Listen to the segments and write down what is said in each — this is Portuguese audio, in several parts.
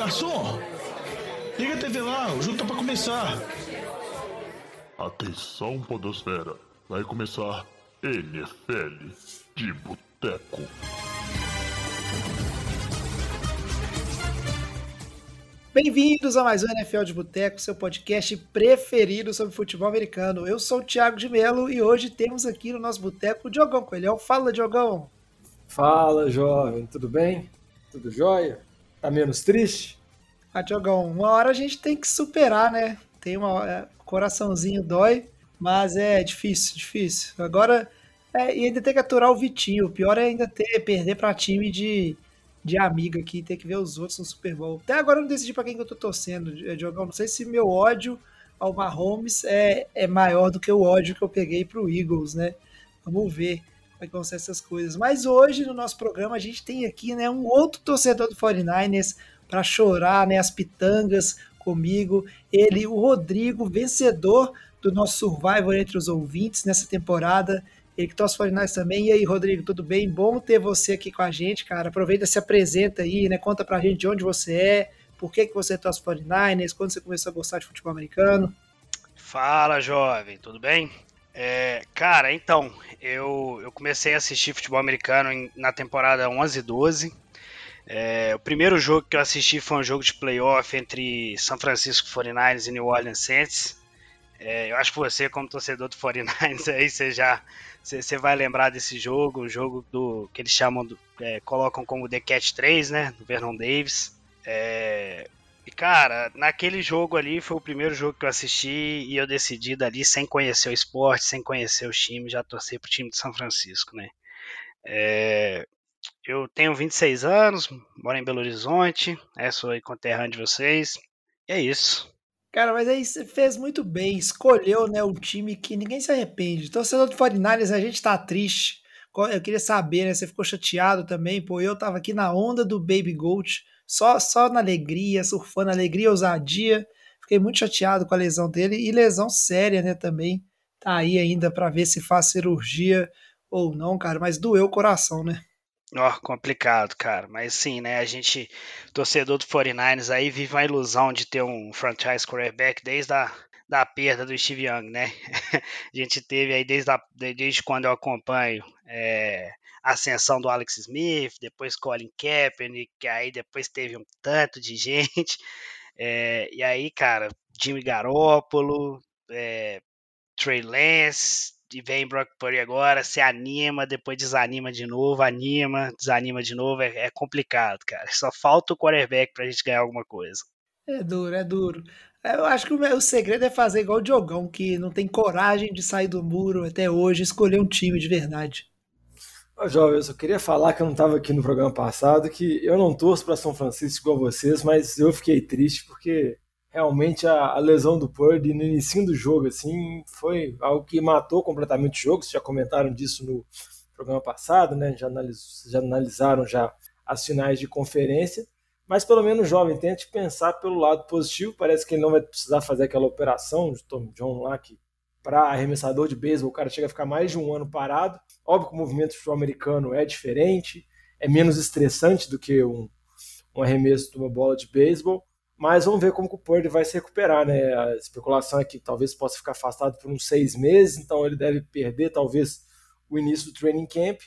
garçom! Liga a TV lá, o jogo tá pra começar. Atenção, Podosfera. Vai começar NFL de Boteco. Bem-vindos a mais um NFL de Boteco, seu podcast preferido sobre futebol americano. Eu sou o Thiago de Melo e hoje temos aqui no nosso boteco o Diogão Coelhão. Fala, Diogão! Fala, jovem, tudo bem? Tudo jóia? Tá menos triste? Ah, Diogão, uma hora a gente tem que superar, né? Tem uma. É, coraçãozinho dói, mas é difícil, difícil. Agora, é, e ainda tem que aturar o Vitinho. O pior é ainda ter, perder pra time de de amiga aqui, ter que ver os outros no Super Bowl. Até agora eu não decidi para quem que eu tô torcendo, eh, Diogão. Não sei se meu ódio ao Mahomes é, é maior do que o ódio que eu peguei pro Eagles, né? Vamos ver como é essas coisas. Mas hoje no nosso programa a gente tem aqui, né, um outro torcedor do 49ers para chorar, né, as pitangas comigo. Ele, o Rodrigo, vencedor do nosso Survivor entre os ouvintes nessa temporada ele que torce 49 também. E aí, Rodrigo, tudo bem? Bom ter você aqui com a gente, cara. Aproveita, se apresenta aí, né? Conta pra gente de onde você é, por que, que você torce 49ers, quando você começou a gostar de futebol americano. Fala, jovem, tudo bem? É, cara, então, eu, eu comecei a assistir futebol americano em, na temporada 11 e 12. É, o primeiro jogo que eu assisti foi um jogo de playoff entre São Francisco 49ers e New Orleans Saints. É, eu acho que você, como torcedor do 49ers, aí você já você vai lembrar desse jogo, o jogo do que eles chamam, do, é, colocam como The Cat 3, né, do Vernon Davis. É, e cara, naquele jogo ali foi o primeiro jogo que eu assisti e eu decidi dali, sem conhecer o esporte, sem conhecer o time, já torcer pro time de São Francisco, né. É, eu tenho 26 anos, moro em Belo Horizonte, é, sou conterrâneo de vocês, e é isso. Cara, mas aí você fez muito bem, escolheu, né, um time que ninguém se arrepende. Torcedor do 49 a gente tá triste. Eu queria saber, né, você ficou chateado também, pô, eu tava aqui na onda do Baby Gold, só, só na alegria, surfando, alegria, ousadia. Fiquei muito chateado com a lesão dele e lesão séria, né, também. Tá aí ainda para ver se faz cirurgia ou não, cara, mas doeu o coração, né? Ó, oh, complicado, cara. Mas sim, né? A gente, torcedor do 49ers aí, vive uma ilusão de ter um franchise quarterback desde a da perda do Steve Young, né? a gente teve aí desde, a, desde quando eu acompanho é, ascensão do Alex Smith, depois Colin Kaepernick, que aí depois teve um tanto de gente. É, e aí, cara, Jimmy Garoppolo, é, Trey Lance, e vem Brock Purdy agora, se anima, depois desanima de novo, anima, desanima de novo, é, é complicado, cara. Só falta o quarterback pra gente ganhar alguma coisa. É duro, é duro. Eu acho que o, o segredo é fazer igual o Diogão, que não tem coragem de sair do muro até hoje, escolher um time de verdade. Jovem, eu só queria falar que eu não estava aqui no programa passado, que eu não torço para São Francisco igual vocês, mas eu fiquei triste porque realmente a, a, lesão do Purdy no início do jogo assim foi algo que matou completamente o jogo. Vocês já comentaram disso no programa passado, né? Já, analis, já analisaram já as finais de conferência. Mas pelo menos jovem, tente pensar pelo lado positivo. Parece que ele não vai precisar fazer aquela operação de Tom John lá que para arremessador de beisebol o cara chega a ficar mais de um ano parado. Óbvio que o movimento futebol americano é diferente, é menos estressante do que um, um arremesso de uma bola de beisebol mas vamos ver como o Purdy vai se recuperar, né? A especulação é que talvez possa ficar afastado por uns seis meses, então ele deve perder talvez o início do training camp.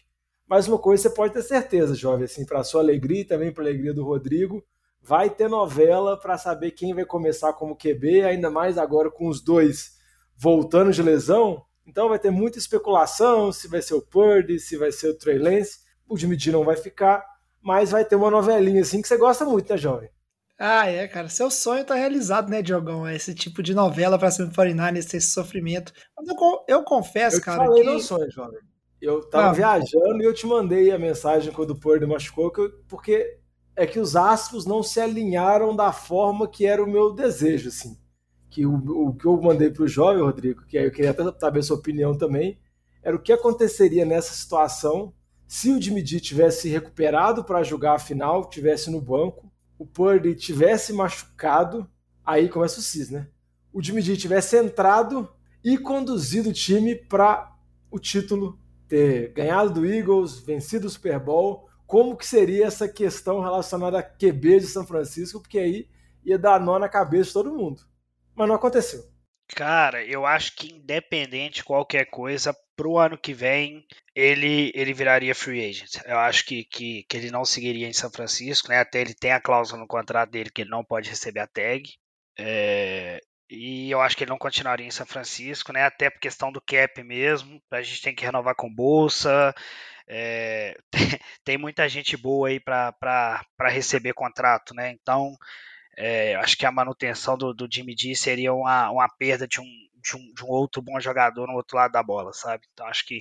Mas uma coisa você pode ter certeza, jovem, assim, para sua alegria e também para a alegria do Rodrigo, vai ter novela para saber quem vai começar como QB, ainda mais agora com os dois voltando de lesão. Então vai ter muita especulação se vai ser o Purdy, se vai ser o Trey Lance. O Jimmy G não vai ficar, mas vai ter uma novelinha assim que você gosta muito, né, jovem? Ah, é, cara. Seu sonho tá realizado, né, Diogão? Esse tipo de novela pra cima do 49 esse sofrimento. Mas eu, eu confesso, eu cara. Eu falei que... meu sonho, jovem. Eu tava ah, viajando e eu te mandei a mensagem quando o Purdy machucou, porque é que os astros não se alinharam da forma que era o meu desejo, assim. Que o, o que eu mandei pro jovem, Rodrigo, que eu queria até saber a sua opinião também, era o que aconteceria nessa situação se o G tivesse recuperado para jogar a final, tivesse no banco, o Purdy tivesse machucado, aí começa o CIS, né? O G tivesse entrado e conduzido o time para o título, ter ganhado do Eagles, vencido o Super Bowl, como que seria essa questão relacionada a QB de São Francisco, porque aí ia dar nó na cabeça de todo mundo. Mas não aconteceu. Cara, eu acho que independente de qualquer coisa, pro ano que vem ele, ele viraria free agent. Eu acho que, que, que ele não seguiria em São Francisco, né? Até ele tem a cláusula no contrato dele que ele não pode receber a tag. É, e eu acho que ele não continuaria em São Francisco, né? Até por questão do cap mesmo. A gente tem que renovar com bolsa. É, tem, tem, muita gente boa aí para receber contrato, né? Então, é, acho que a manutenção do, do Jimmy G seria uma, uma perda de um, de um, de um outro bom jogador no outro lado da bola, sabe? Então, acho que,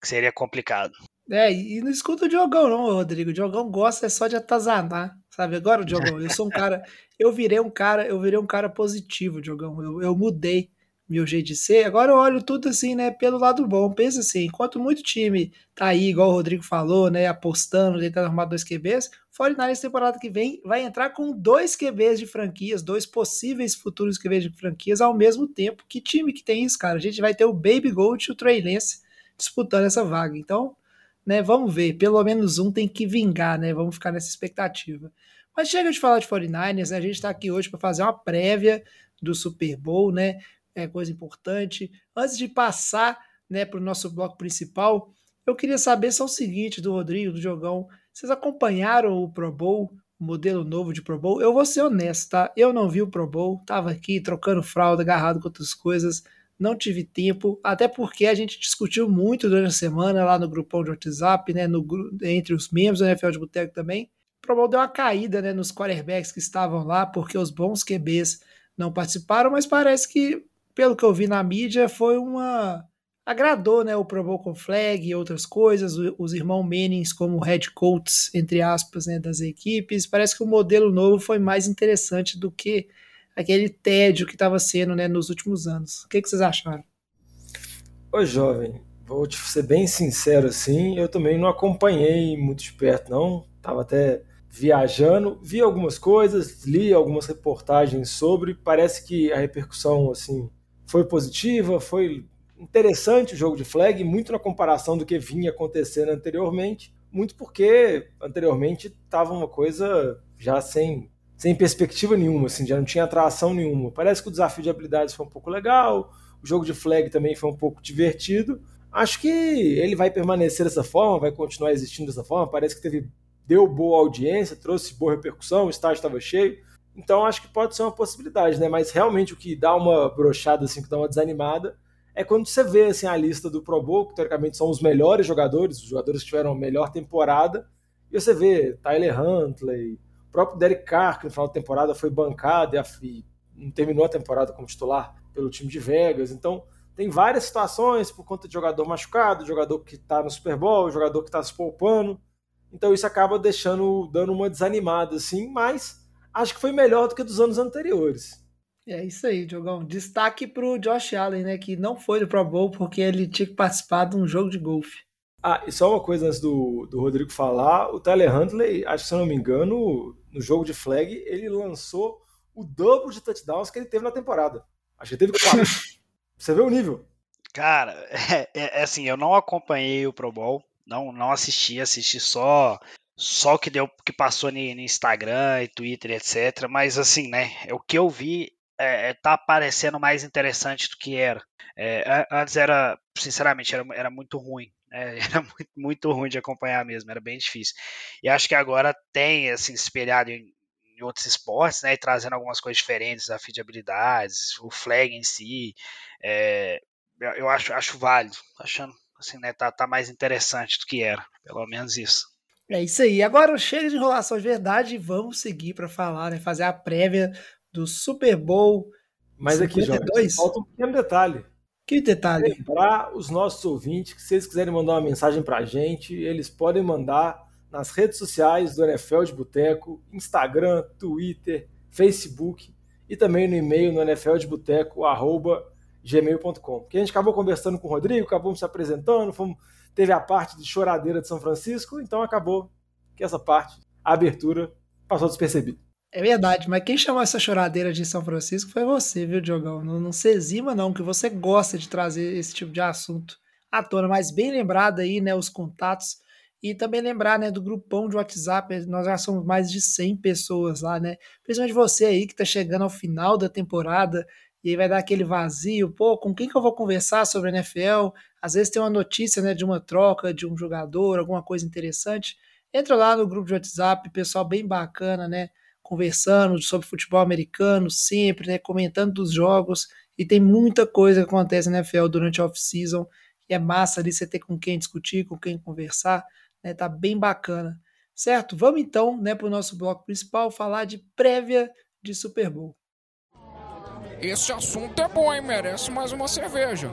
que seria complicado. É, e não escuta o Diogão, não, Rodrigo. O Diogão gosta é só de atazanar, sabe? Agora, Diogão, eu sou um cara. Eu virei um cara, eu virei um cara positivo, Diogão. Eu, eu mudei meu jeito de ser. Agora eu olho tudo assim, né, pelo lado bom. Pensa assim, enquanto muito time tá aí, igual o Rodrigo falou, né, apostando, tentando arrumar dois QBs, 49 temporada que vem vai entrar com dois QBs de franquias, dois possíveis futuros QBs de franquias ao mesmo tempo. Que time que tem isso, cara? A gente vai ter o Baby Gold e o Trey Lance disputando essa vaga. Então, né? Vamos ver, pelo menos um tem que vingar, né? Vamos ficar nessa expectativa. Mas chega de falar de 49ers, né? A gente está aqui hoje para fazer uma prévia do Super Bowl, né? É coisa importante. Antes de passar, né, para o nosso bloco principal, eu queria saber só o seguinte do Rodrigo, do Jogão. Vocês acompanharam o Pro Bowl, o modelo novo de Pro Bowl? Eu vou ser honesto, tá? Eu não vi o Pro Bowl, tava aqui trocando fralda, agarrado com outras coisas não tive tempo, até porque a gente discutiu muito durante a semana lá no grupão de WhatsApp, né, no, entre os membros do NFL de Boteco também. O Pro Bowl deu uma caída né, nos quarterbacks que estavam lá, porque os bons QBs não participaram, mas parece que, pelo que eu vi na mídia, foi uma. agradou né, o Pro Bowl com flag e outras coisas, os irmãos Mannings como head coaches, entre aspas, né, das equipes. Parece que o modelo novo foi mais interessante do que aquele tédio que estava sendo né, nos últimos anos. O que, que vocês acharam? Ô jovem, vou te ser bem sincero assim, eu também não acompanhei muito de perto não, tava até viajando, vi algumas coisas, li algumas reportagens sobre, parece que a repercussão assim foi positiva, foi interessante o jogo de flag, muito na comparação do que vinha acontecendo anteriormente, muito porque anteriormente estava uma coisa já sem sem perspectiva nenhuma, assim, já não tinha atração nenhuma. Parece que o desafio de habilidades foi um pouco legal, o jogo de flag também foi um pouco divertido. Acho que ele vai permanecer dessa forma, vai continuar existindo dessa forma. Parece que teve deu boa audiência, trouxe boa repercussão, o estádio estava cheio. Então acho que pode ser uma possibilidade, né? Mas realmente o que dá uma brochada, assim, que dá uma desanimada, é quando você vê assim, a lista do Pro Bowl, que teoricamente são os melhores jogadores, os jogadores que tiveram a melhor temporada, e você vê Tyler Huntley, o próprio Derek Carr, que no final da temporada foi bancado e não terminou a temporada como titular pelo time de Vegas. Então, tem várias situações por conta de jogador machucado, jogador que está no Super Bowl, jogador que está se poupando. Então, isso acaba deixando, dando uma desanimada, assim, mas acho que foi melhor do que dos anos anteriores. É isso aí, Diogão. Destaque para o Josh Allen, né, que não foi do Pro Bowl porque ele tinha que participar de um jogo de golfe. Ah, e só uma coisa antes do, do Rodrigo falar, o Tyler Huntley, acho que se eu não me engano, no jogo de flag, ele lançou o dobro de touchdowns que ele teve na temporada. Acho que ele teve quatro. Você vê o nível. Cara, é, é, é, assim, eu não acompanhei o Pro Bowl, não, não assisti, assisti só só o que deu que passou no, Instagram e Twitter, etc. Mas assim, né, o que eu vi é, é, tá parecendo mais interessante do que era. É, antes era, sinceramente, era, era muito ruim. É, era muito, muito, ruim de acompanhar mesmo, era bem difícil. E acho que agora tem, assim, espelhado em, em outros esportes, né, e trazendo algumas coisas diferentes, a de habilidades, o flag em si, é, eu acho, acho válido, achando, assim, né, tá, tá mais interessante do que era, pelo menos isso. É isso aí. Agora chega de enrolação de verdade e vamos seguir para falar, né, fazer a prévia do Super Bowl. Mas aqui, Jorge, falta um pequeno detalhe. Que detalhe? Lembrar os nossos ouvintes que se eles quiserem mandar uma mensagem para a gente, eles podem mandar nas redes sociais do NFL de Boteco, Instagram, Twitter, Facebook e também no e-mail no nfldeboteco.gmail.com. Que a gente acabou conversando com o Rodrigo, acabamos se apresentando, fomos, teve a parte de choradeira de São Francisco, então acabou que essa parte, a abertura, passou despercebida. É verdade, mas quem chamou essa choradeira de São Francisco foi você, viu, Diogão? Não, não se exima, não, que você gosta de trazer esse tipo de assunto à tona, mas bem lembrado aí, né, os contatos. E também lembrar, né, do grupão de WhatsApp, nós já somos mais de 100 pessoas lá, né? Principalmente você aí que tá chegando ao final da temporada e aí vai dar aquele vazio, pô, com quem que eu vou conversar sobre a NFL? Às vezes tem uma notícia, né, de uma troca de um jogador, alguma coisa interessante. Entra lá no grupo de WhatsApp, pessoal bem bacana, né, conversando sobre futebol americano sempre, né, comentando dos jogos. E tem muita coisa que acontece na NFL durante a off-season. E é massa ali você ter com quem discutir, com quem conversar né? Tá bem bacana. Certo? Vamos então, né, para o nosso bloco principal falar de prévia de Super Bowl. Esse assunto é bom, hein? Merece mais uma cerveja.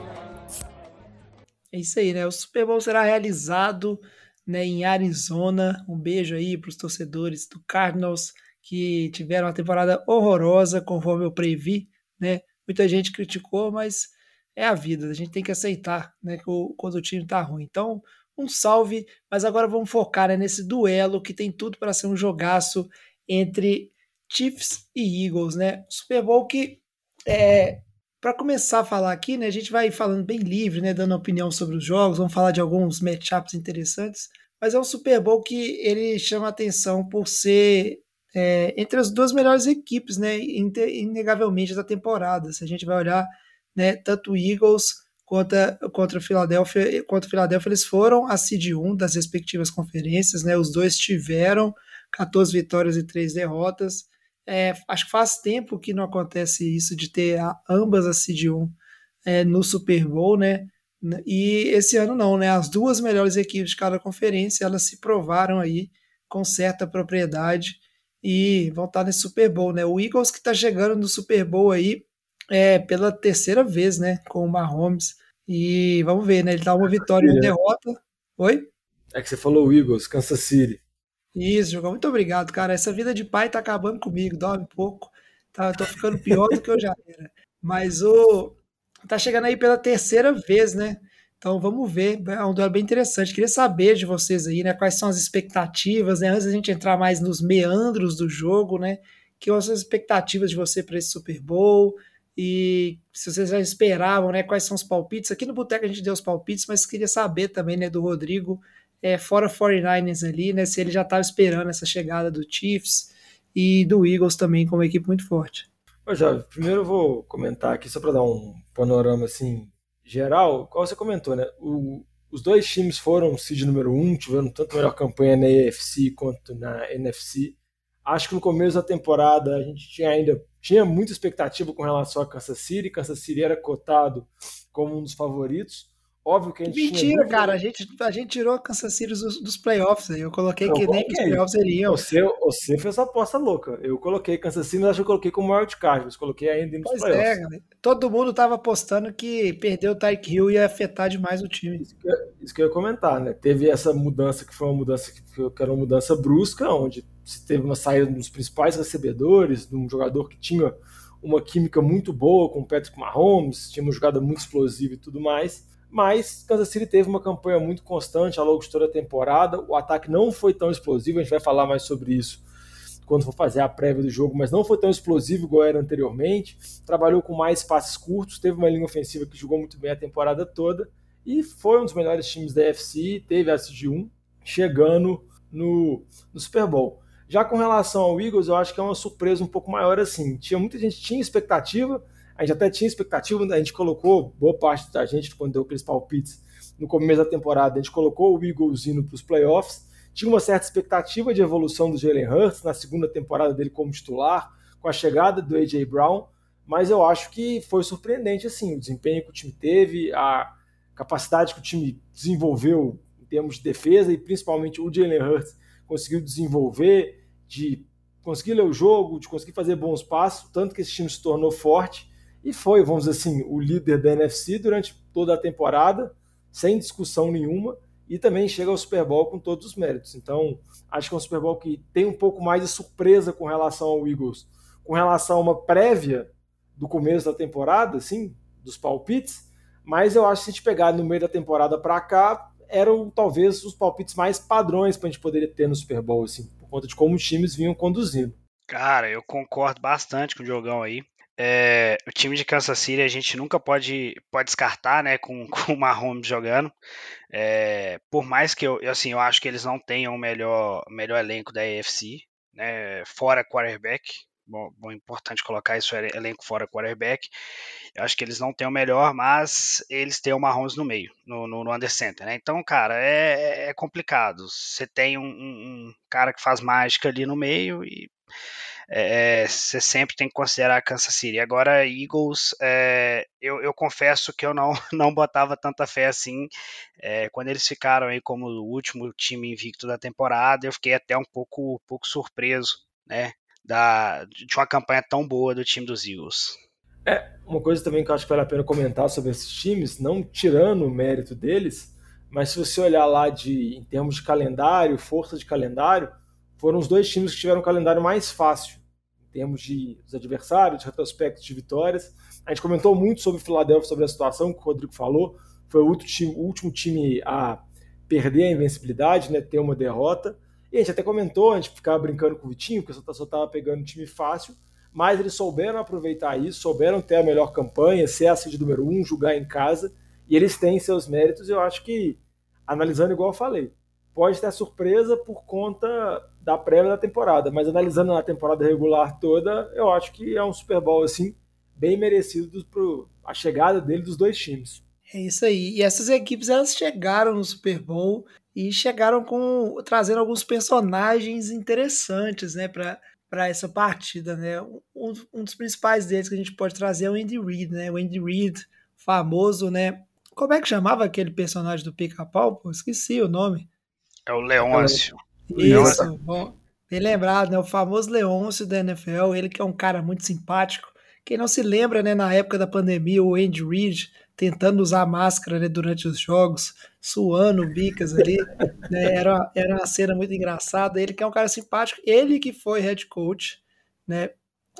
É isso aí, né? O Super Bowl será realizado né, em Arizona. Um beijo aí para os torcedores do Cardinals que tiveram uma temporada horrorosa, conforme eu previ, né? Muita gente criticou, mas é a vida, a gente tem que aceitar, né, quando o time tá ruim. Então, um salve, mas agora vamos focar né, nesse duelo que tem tudo para ser um jogaço entre Chiefs e Eagles, né? Super Bowl que é, para começar a falar aqui, né, a gente vai falando bem livre, né, dando opinião sobre os jogos, vamos falar de alguns matchups interessantes, mas é um Super Bowl que ele chama atenção por ser é, entre as duas melhores equipes, né, inegavelmente da temporada. Se a gente vai olhar, né, tanto o Eagles contra, contra o Philadelphia, contra Philadelphia eles foram a seed 1 das respectivas conferências, né? Os dois tiveram 14 vitórias e 3 derrotas. É, acho que faz tempo que não acontece isso de ter ambas a seed 1 é, no Super Bowl, né? E esse ano não, né? As duas melhores equipes de cada conferência, elas se provaram aí com certa propriedade e vão estar nesse Super Bowl, né? O Eagles que está chegando no Super Bowl aí é, pela terceira vez, né, com o Mahomes. E vamos ver, né? Ele dá uma vitória e uma derrota. Oi? É que você falou Eagles, Kansas City. Isso, jogou. Muito obrigado, cara. Essa vida de pai tá acabando comigo, dorme pouco. Tá, tô ficando pior do que eu já era. Mas o. Tá chegando aí pela terceira vez, né? Então vamos ver. É um duelo bem interessante. Queria saber de vocês aí, né? Quais são as expectativas, né? Antes da gente entrar mais nos meandros do jogo, né? Que são as expectativas de você para esse Super Bowl? E se vocês já esperavam, né, quais são os palpites? Aqui no Boteco a gente deu os palpites, mas queria saber também, né, do Rodrigo, é, fora 49ers ali, né, se ele já estava esperando essa chegada do Chiefs e do Eagles também como uma equipe muito forte. Ô, primeiro eu vou comentar aqui, só para dar um panorama, assim, geral, qual você comentou, né, o, os dois times foram seed número um, tiveram tanto melhor campanha na AFC quanto na NFC. Acho que no começo da temporada a gente tinha ainda tinha muita expectativa com relação a Kansas City. Kansas City era cotado como um dos favoritos. Óbvio que a gente Mentira, cara. A gente, a gente tirou a Kansas City dos, dos playoffs. Eu coloquei eu que coloquei. nem que os playoffs iriam. Você, você fez a aposta louca. Eu coloquei Kansas City, mas acho que eu coloquei como wildcard. Mas coloquei ainda nos pois playoffs. É, cara. Todo mundo tava apostando que perder o Tyke Hill ia afetar demais o time. Isso que, isso que eu ia comentar, né? Teve essa mudança que foi uma mudança que, que era uma mudança brusca, onde se teve uma saída dos principais recebedores, de um jogador que tinha uma química muito boa com o Patrick Mahomes, tinha uma jogada muito explosiva e tudo mais. Mas Kansas City teve uma campanha muito constante ao longo de toda a temporada. O ataque não foi tão explosivo, a gente vai falar mais sobre isso quando for fazer a prévia do jogo, mas não foi tão explosivo igual era anteriormente. Trabalhou com mais passes curtos, teve uma linha ofensiva que jogou muito bem a temporada toda e foi um dos melhores times da FC, teve a SG1 chegando no, no Super Bowl. Já com relação ao Eagles, eu acho que é uma surpresa um pouco maior assim. Tinha muita gente tinha expectativa, a gente até tinha expectativa, a gente colocou boa parte da gente quando deu aqueles palpites no começo da temporada, a gente colocou o Eagles indo para os playoffs. Tinha uma certa expectativa de evolução do Jalen Hurts na segunda temporada dele como titular, com a chegada do AJ Brown, mas eu acho que foi surpreendente assim, o desempenho que o time teve, a capacidade que o time desenvolveu em termos de defesa e principalmente o Jalen Hurts conseguiu desenvolver de conseguir ler o jogo, de conseguir fazer bons passos, tanto que esse time se tornou forte e foi, vamos dizer assim, o líder da NFC durante toda a temporada, sem discussão nenhuma, e também chega ao Super Bowl com todos os méritos. Então, acho que é um Super Bowl que tem um pouco mais de surpresa com relação ao Eagles, com relação a uma prévia do começo da temporada, assim, dos palpites, mas eu acho que se a gente pegar no meio da temporada para cá, eram talvez os palpites mais padrões para a gente poderia ter no Super Bowl, assim por conta de como os times vinham conduzindo. Cara, eu concordo bastante com o Diogão aí. É, o time de Kansas City a gente nunca pode, pode descartar, né, com, com o Mahomes jogando. É, por mais que eu, assim, eu acho que eles não tenham o melhor, melhor elenco da AFC, né, fora quarterback, bom, bom, importante colocar isso, elenco fora quarterback, eu acho que eles não têm o melhor, mas eles têm o Mahomes no meio, no, no, no under center, né, então, cara, é, é complicado, você tem um, um, cara que faz mágica ali no meio e é, você sempre tem que considerar Kansas City. Agora, Eagles, é, eu, eu, confesso que eu não, não botava tanta fé assim. É, quando eles ficaram aí como o último time invicto da temporada, eu fiquei até um pouco, pouco surpreso, né? Da, de uma campanha tão boa do time dos Eagles. É, uma coisa também que eu acho que vale a pena comentar sobre esses times, não tirando o mérito deles, mas se você olhar lá de, em termos de calendário, força de calendário, foram os dois times que tiveram um calendário mais fácil, termos de os adversários, de retrospecto de vitórias. A gente comentou muito sobre o Philadelphia, sobre a situação que o Rodrigo falou. Foi o, time, o último time a perder a invencibilidade, né, ter uma derrota. E a gente até comentou, a gente ficava brincando com o Vitinho, porque só estava pegando um time fácil, mas eles souberam aproveitar isso, souberam ter a melhor campanha, ser a seed número um, jogar em casa, e eles têm seus méritos. Eu acho que, analisando igual eu falei, pode ter surpresa por conta da prévia da temporada, mas analisando a temporada regular toda, eu acho que é um Super Bowl assim bem merecido para a chegada dele dos dois times. É isso aí. E essas equipes elas chegaram no Super Bowl e chegaram com trazendo alguns personagens interessantes, né, para para essa partida, né? Um, um, dos principais deles que a gente pode trazer é o Andy Reid, né? O Andy Reid, famoso, né? Como é que chamava aquele personagem do Pica-Pau? Esqueci o nome. É o Leôncio. Isso, bom, bem lembrado, né? O famoso Leôncio da NFL, ele que é um cara muito simpático. Quem não se lembra, né, na época da pandemia, o Andy Reid tentando usar máscara né, durante os jogos, suando bicas ali, né, era, era uma cena muito engraçada. Ele que é um cara simpático, ele que foi head coach, né,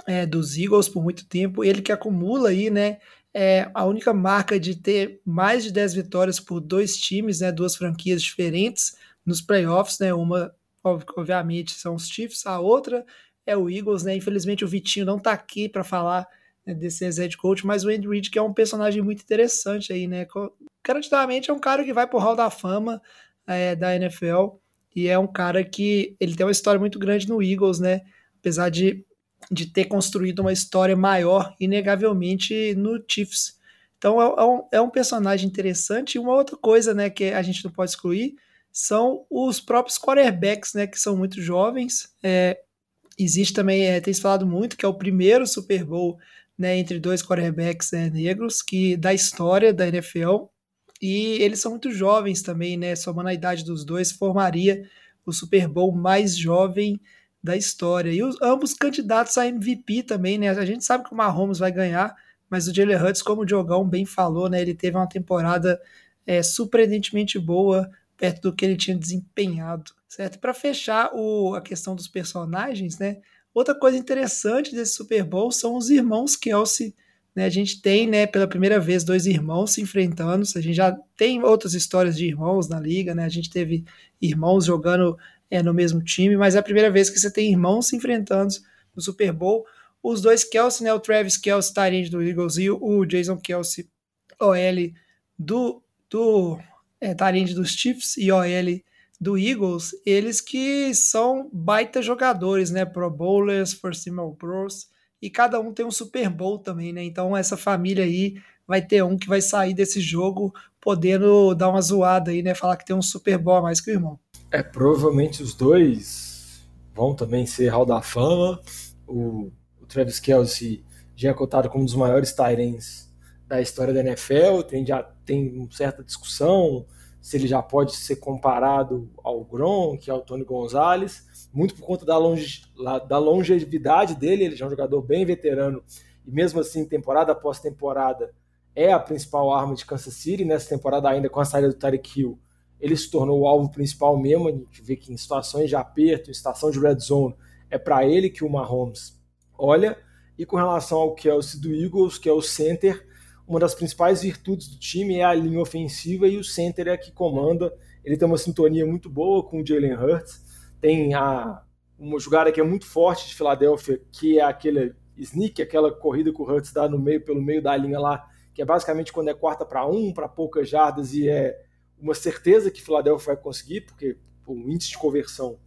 é, dos Eagles por muito tempo, ele que acumula aí, né, é a única marca de ter mais de 10 vitórias por dois times, né, duas franquias diferentes nos playoffs, né, uma obviamente são os Chiefs, a outra é o Eagles, né? Infelizmente o Vitinho não tá aqui para falar né, desse head coach, mas o Andy Reid que é um personagem muito interessante aí, né? Garantidamente é um cara que vai pro Hall da Fama é, da NFL e é um cara que ele tem uma história muito grande no Eagles, né? Apesar de, de ter construído uma história maior, inegavelmente, no Chiefs. Então é, é, um, é um personagem interessante. E uma outra coisa, né, que a gente não pode excluir são os próprios quarterbacks, né, que são muito jovens. É, existe também, é, tem se falado muito, que é o primeiro Super Bowl né, entre dois quarterbacks é, negros que da história da NFL. E eles são muito jovens também, né? Somando a idade dos dois, formaria o Super Bowl mais jovem da história. E os, ambos candidatos a MVP também, né? A gente sabe que o Mahomes vai ganhar, mas o Jalen Hurts, como o Diogão bem falou, né? Ele teve uma temporada é, surpreendentemente boa, perto do que ele tinha desempenhado, certo? Para fechar o, a questão dos personagens, né? Outra coisa interessante desse Super Bowl são os irmãos Kelsey. Né? A gente tem, né, pela primeira vez, dois irmãos se enfrentando. A gente já tem outras histórias de irmãos na liga, né? A gente teve irmãos jogando é, no mesmo time, mas é a primeira vez que você tem irmãos se enfrentando no Super Bowl. Os dois Kelsey, né, o Travis Kelsey, Tyrande do Eagles, e o Jason Kelsey, OL do, do é, dos Chiefs e OL do Eagles, eles que são baita jogadores, né? Pro Bowlers, First Team All Pros, e cada um tem um Super Bowl também, né? Então essa família aí vai ter um que vai sair desse jogo podendo dar uma zoada aí, né? Falar que tem um Super Bowl a mais que o irmão. É, provavelmente os dois vão também ser Hall da Fama. O, o Travis Kelsey já é cotado como um dos maiores Tyrens da história da NFL, tem, já tem certa discussão se ele já pode ser comparado ao Gronk, ao Tony Gonzalez, muito por conta da, longe, da longevidade dele, ele já é um jogador bem veterano, e mesmo assim, temporada após temporada, é a principal arma de Kansas City, nessa temporada ainda com a saída do Tarek Hill, ele se tornou o alvo principal mesmo, a gente vê que em situações de aperto, em situação de red zone, é para ele que o Mahomes olha, e com relação ao Kelsey do Eagles, que é o center, uma das principais virtudes do time é a linha ofensiva e o center é que comanda. Ele tem uma sintonia muito boa com o Jalen Hurts. Tem a, uma jogada que é muito forte de Filadélfia, que é aquele sneak, aquela corrida que o Hurts dá no meio, pelo meio da linha lá, que é basicamente quando é quarta para um, para poucas jardas e é uma certeza que Philadelphia vai conseguir, porque o índice de conversão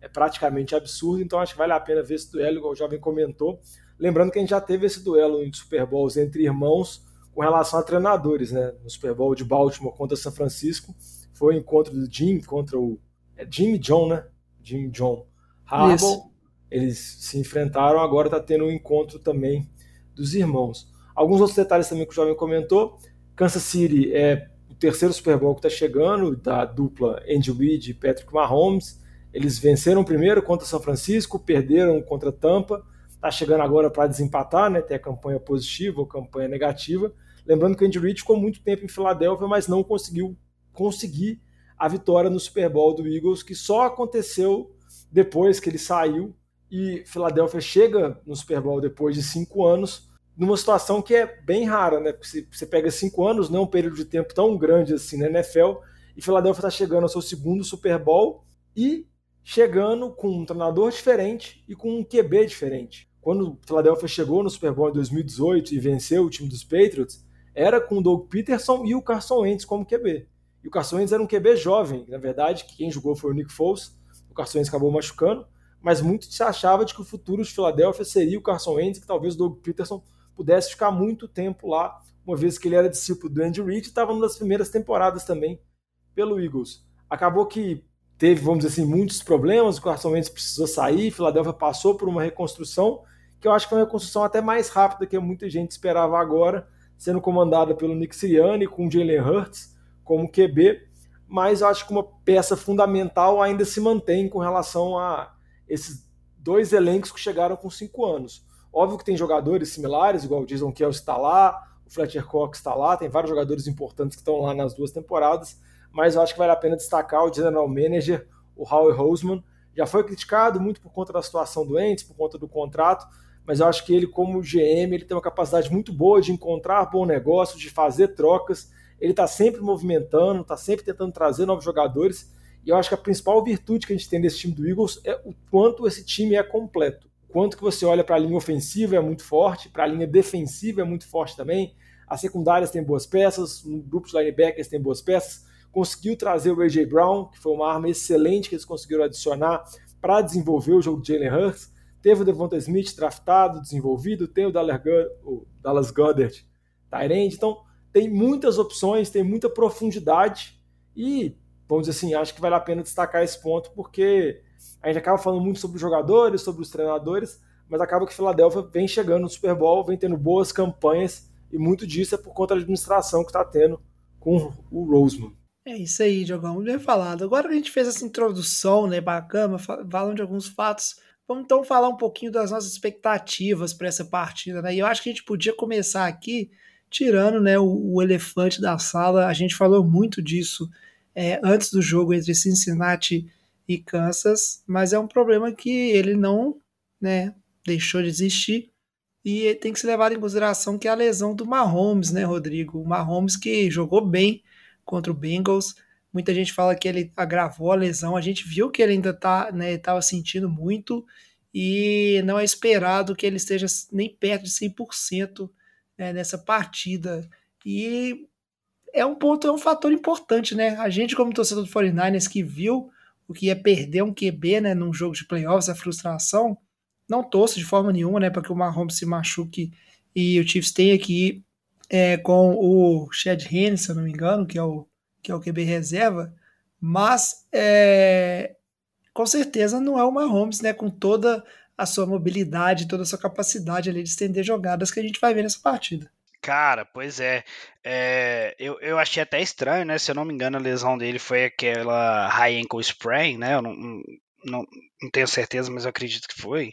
é praticamente absurdo, então acho que vale a pena ver esse duelo, igual o jovem comentou. Lembrando que a gente já teve esse duelo em Super Bowls entre irmãos com relação a treinadores, né? No Super Bowl de Baltimore contra São Francisco, foi o encontro do Jim contra o é Jim e John, né? Jim John Harbaugh. Eles se enfrentaram, agora está tendo um encontro também dos irmãos. Alguns outros detalhes também que o jovem comentou. Kansas City é o terceiro Super Bowl que está chegando, da dupla Andy Reid e Patrick Mahomes. Eles venceram primeiro contra São Francisco, perderam contra Tampa. Está chegando agora para desempatar, né? Ter a campanha positiva ou campanha negativa. Lembrando que o Andy Reid ficou muito tempo em Filadélfia, mas não conseguiu conseguir a vitória no Super Bowl do Eagles, que só aconteceu depois que ele saiu e Filadélfia chega no Super Bowl depois de cinco anos, numa situação que é bem rara, né? Porque você pega cinco anos, não é um período de tempo tão grande assim na NFL, e Filadélfia está chegando ao seu segundo Super Bowl e chegando com um treinador diferente e com um QB diferente. Quando Filadélfia chegou no Super Bowl em 2018 e venceu o time dos Patriots, era com o Doug Peterson e o Carson Wentz como QB. E o Carson Wentz era um QB jovem, na verdade, que quem jogou foi o Nick Foles, o Carson Wentz acabou machucando, mas muito se achava de que o futuro de Filadélfia seria o Carson Wentz, que talvez o Doug Peterson pudesse ficar muito tempo lá, uma vez que ele era discípulo do Andy Reid e estava numa das primeiras temporadas também pelo Eagles. Acabou que teve, vamos dizer assim, muitos problemas, o Carson Wentz precisou sair, Filadélfia passou por uma reconstrução, que eu acho que foi uma reconstrução até mais rápida que muita gente esperava agora, sendo comandada pelo Nick Sirianni com Jalen Hurts como QB, mas acho que uma peça fundamental ainda se mantém com relação a esses dois elencos que chegaram com cinco anos. Óbvio que tem jogadores similares, igual o Jason Kelsey está lá, o Fletcher Cox está lá, tem vários jogadores importantes que estão lá nas duas temporadas, mas eu acho que vale a pena destacar o general manager, o Howie Roseman. Já foi criticado muito por conta da situação doente, por conta do contrato, mas eu acho que ele, como GM, ele tem uma capacidade muito boa de encontrar bom negócio, de fazer trocas. Ele está sempre movimentando, está sempre tentando trazer novos jogadores. E eu acho que a principal virtude que a gente tem nesse time do Eagles é o quanto esse time é completo. O quanto que você olha para a linha ofensiva é muito forte, para a linha defensiva é muito forte também. As secundárias têm boas peças, o grupo de linebackers tem boas peças. Conseguiu trazer o A.J. Brown, que foi uma arma excelente que eles conseguiram adicionar para desenvolver o jogo de Jalen Hurts. Teve o Devonta Smith draftado, desenvolvido, tem o Dallas Goddard, Tyrande. Então, tem muitas opções, tem muita profundidade e vamos dizer assim, acho que vale a pena destacar esse ponto, porque a gente acaba falando muito sobre os jogadores, sobre os treinadores, mas acaba que Filadélfia vem chegando no Super Bowl, vem tendo boas campanhas, e muito disso é por conta da administração que está tendo com o Roseman. É isso aí, Diogão, bem falado. Agora que a gente fez essa introdução, né, bacana, falando de alguns fatos, vamos então falar um pouquinho das nossas expectativas para essa partida, né? E eu acho que a gente podia começar aqui tirando, né, o, o elefante da sala. A gente falou muito disso é, antes do jogo entre Cincinnati e Kansas, mas é um problema que ele não né, deixou de existir e tem que ser levado em consideração que é a lesão do Mahomes, né, Rodrigo? O Mahomes que jogou bem contra o Bengals. Muita gente fala que ele agravou a lesão. A gente viu que ele ainda tá, né, estava sentindo muito e não é esperado que ele esteja nem perto de 100% né, nessa partida. E é um ponto, é um fator importante, né? A gente, como torcedor do 49ers, que viu o que é perder um QB, né, num jogo de playoffs, a frustração, não torço de forma nenhuma, né, para que o Mahomes se machuque e o Chiefs tenha que ir é, com o Chad Henne, se eu não me engano, que é o, que é o QB reserva, mas é, com certeza não é o Mahomes, né, com toda a sua mobilidade, toda a sua capacidade ali de estender jogadas que a gente vai ver nessa partida. Cara, pois é. é eu, eu achei até estranho, né? Se eu não me engano, a lesão dele foi aquela high ankle sprain, né? Eu não, não, não tenho certeza, mas eu acredito que foi.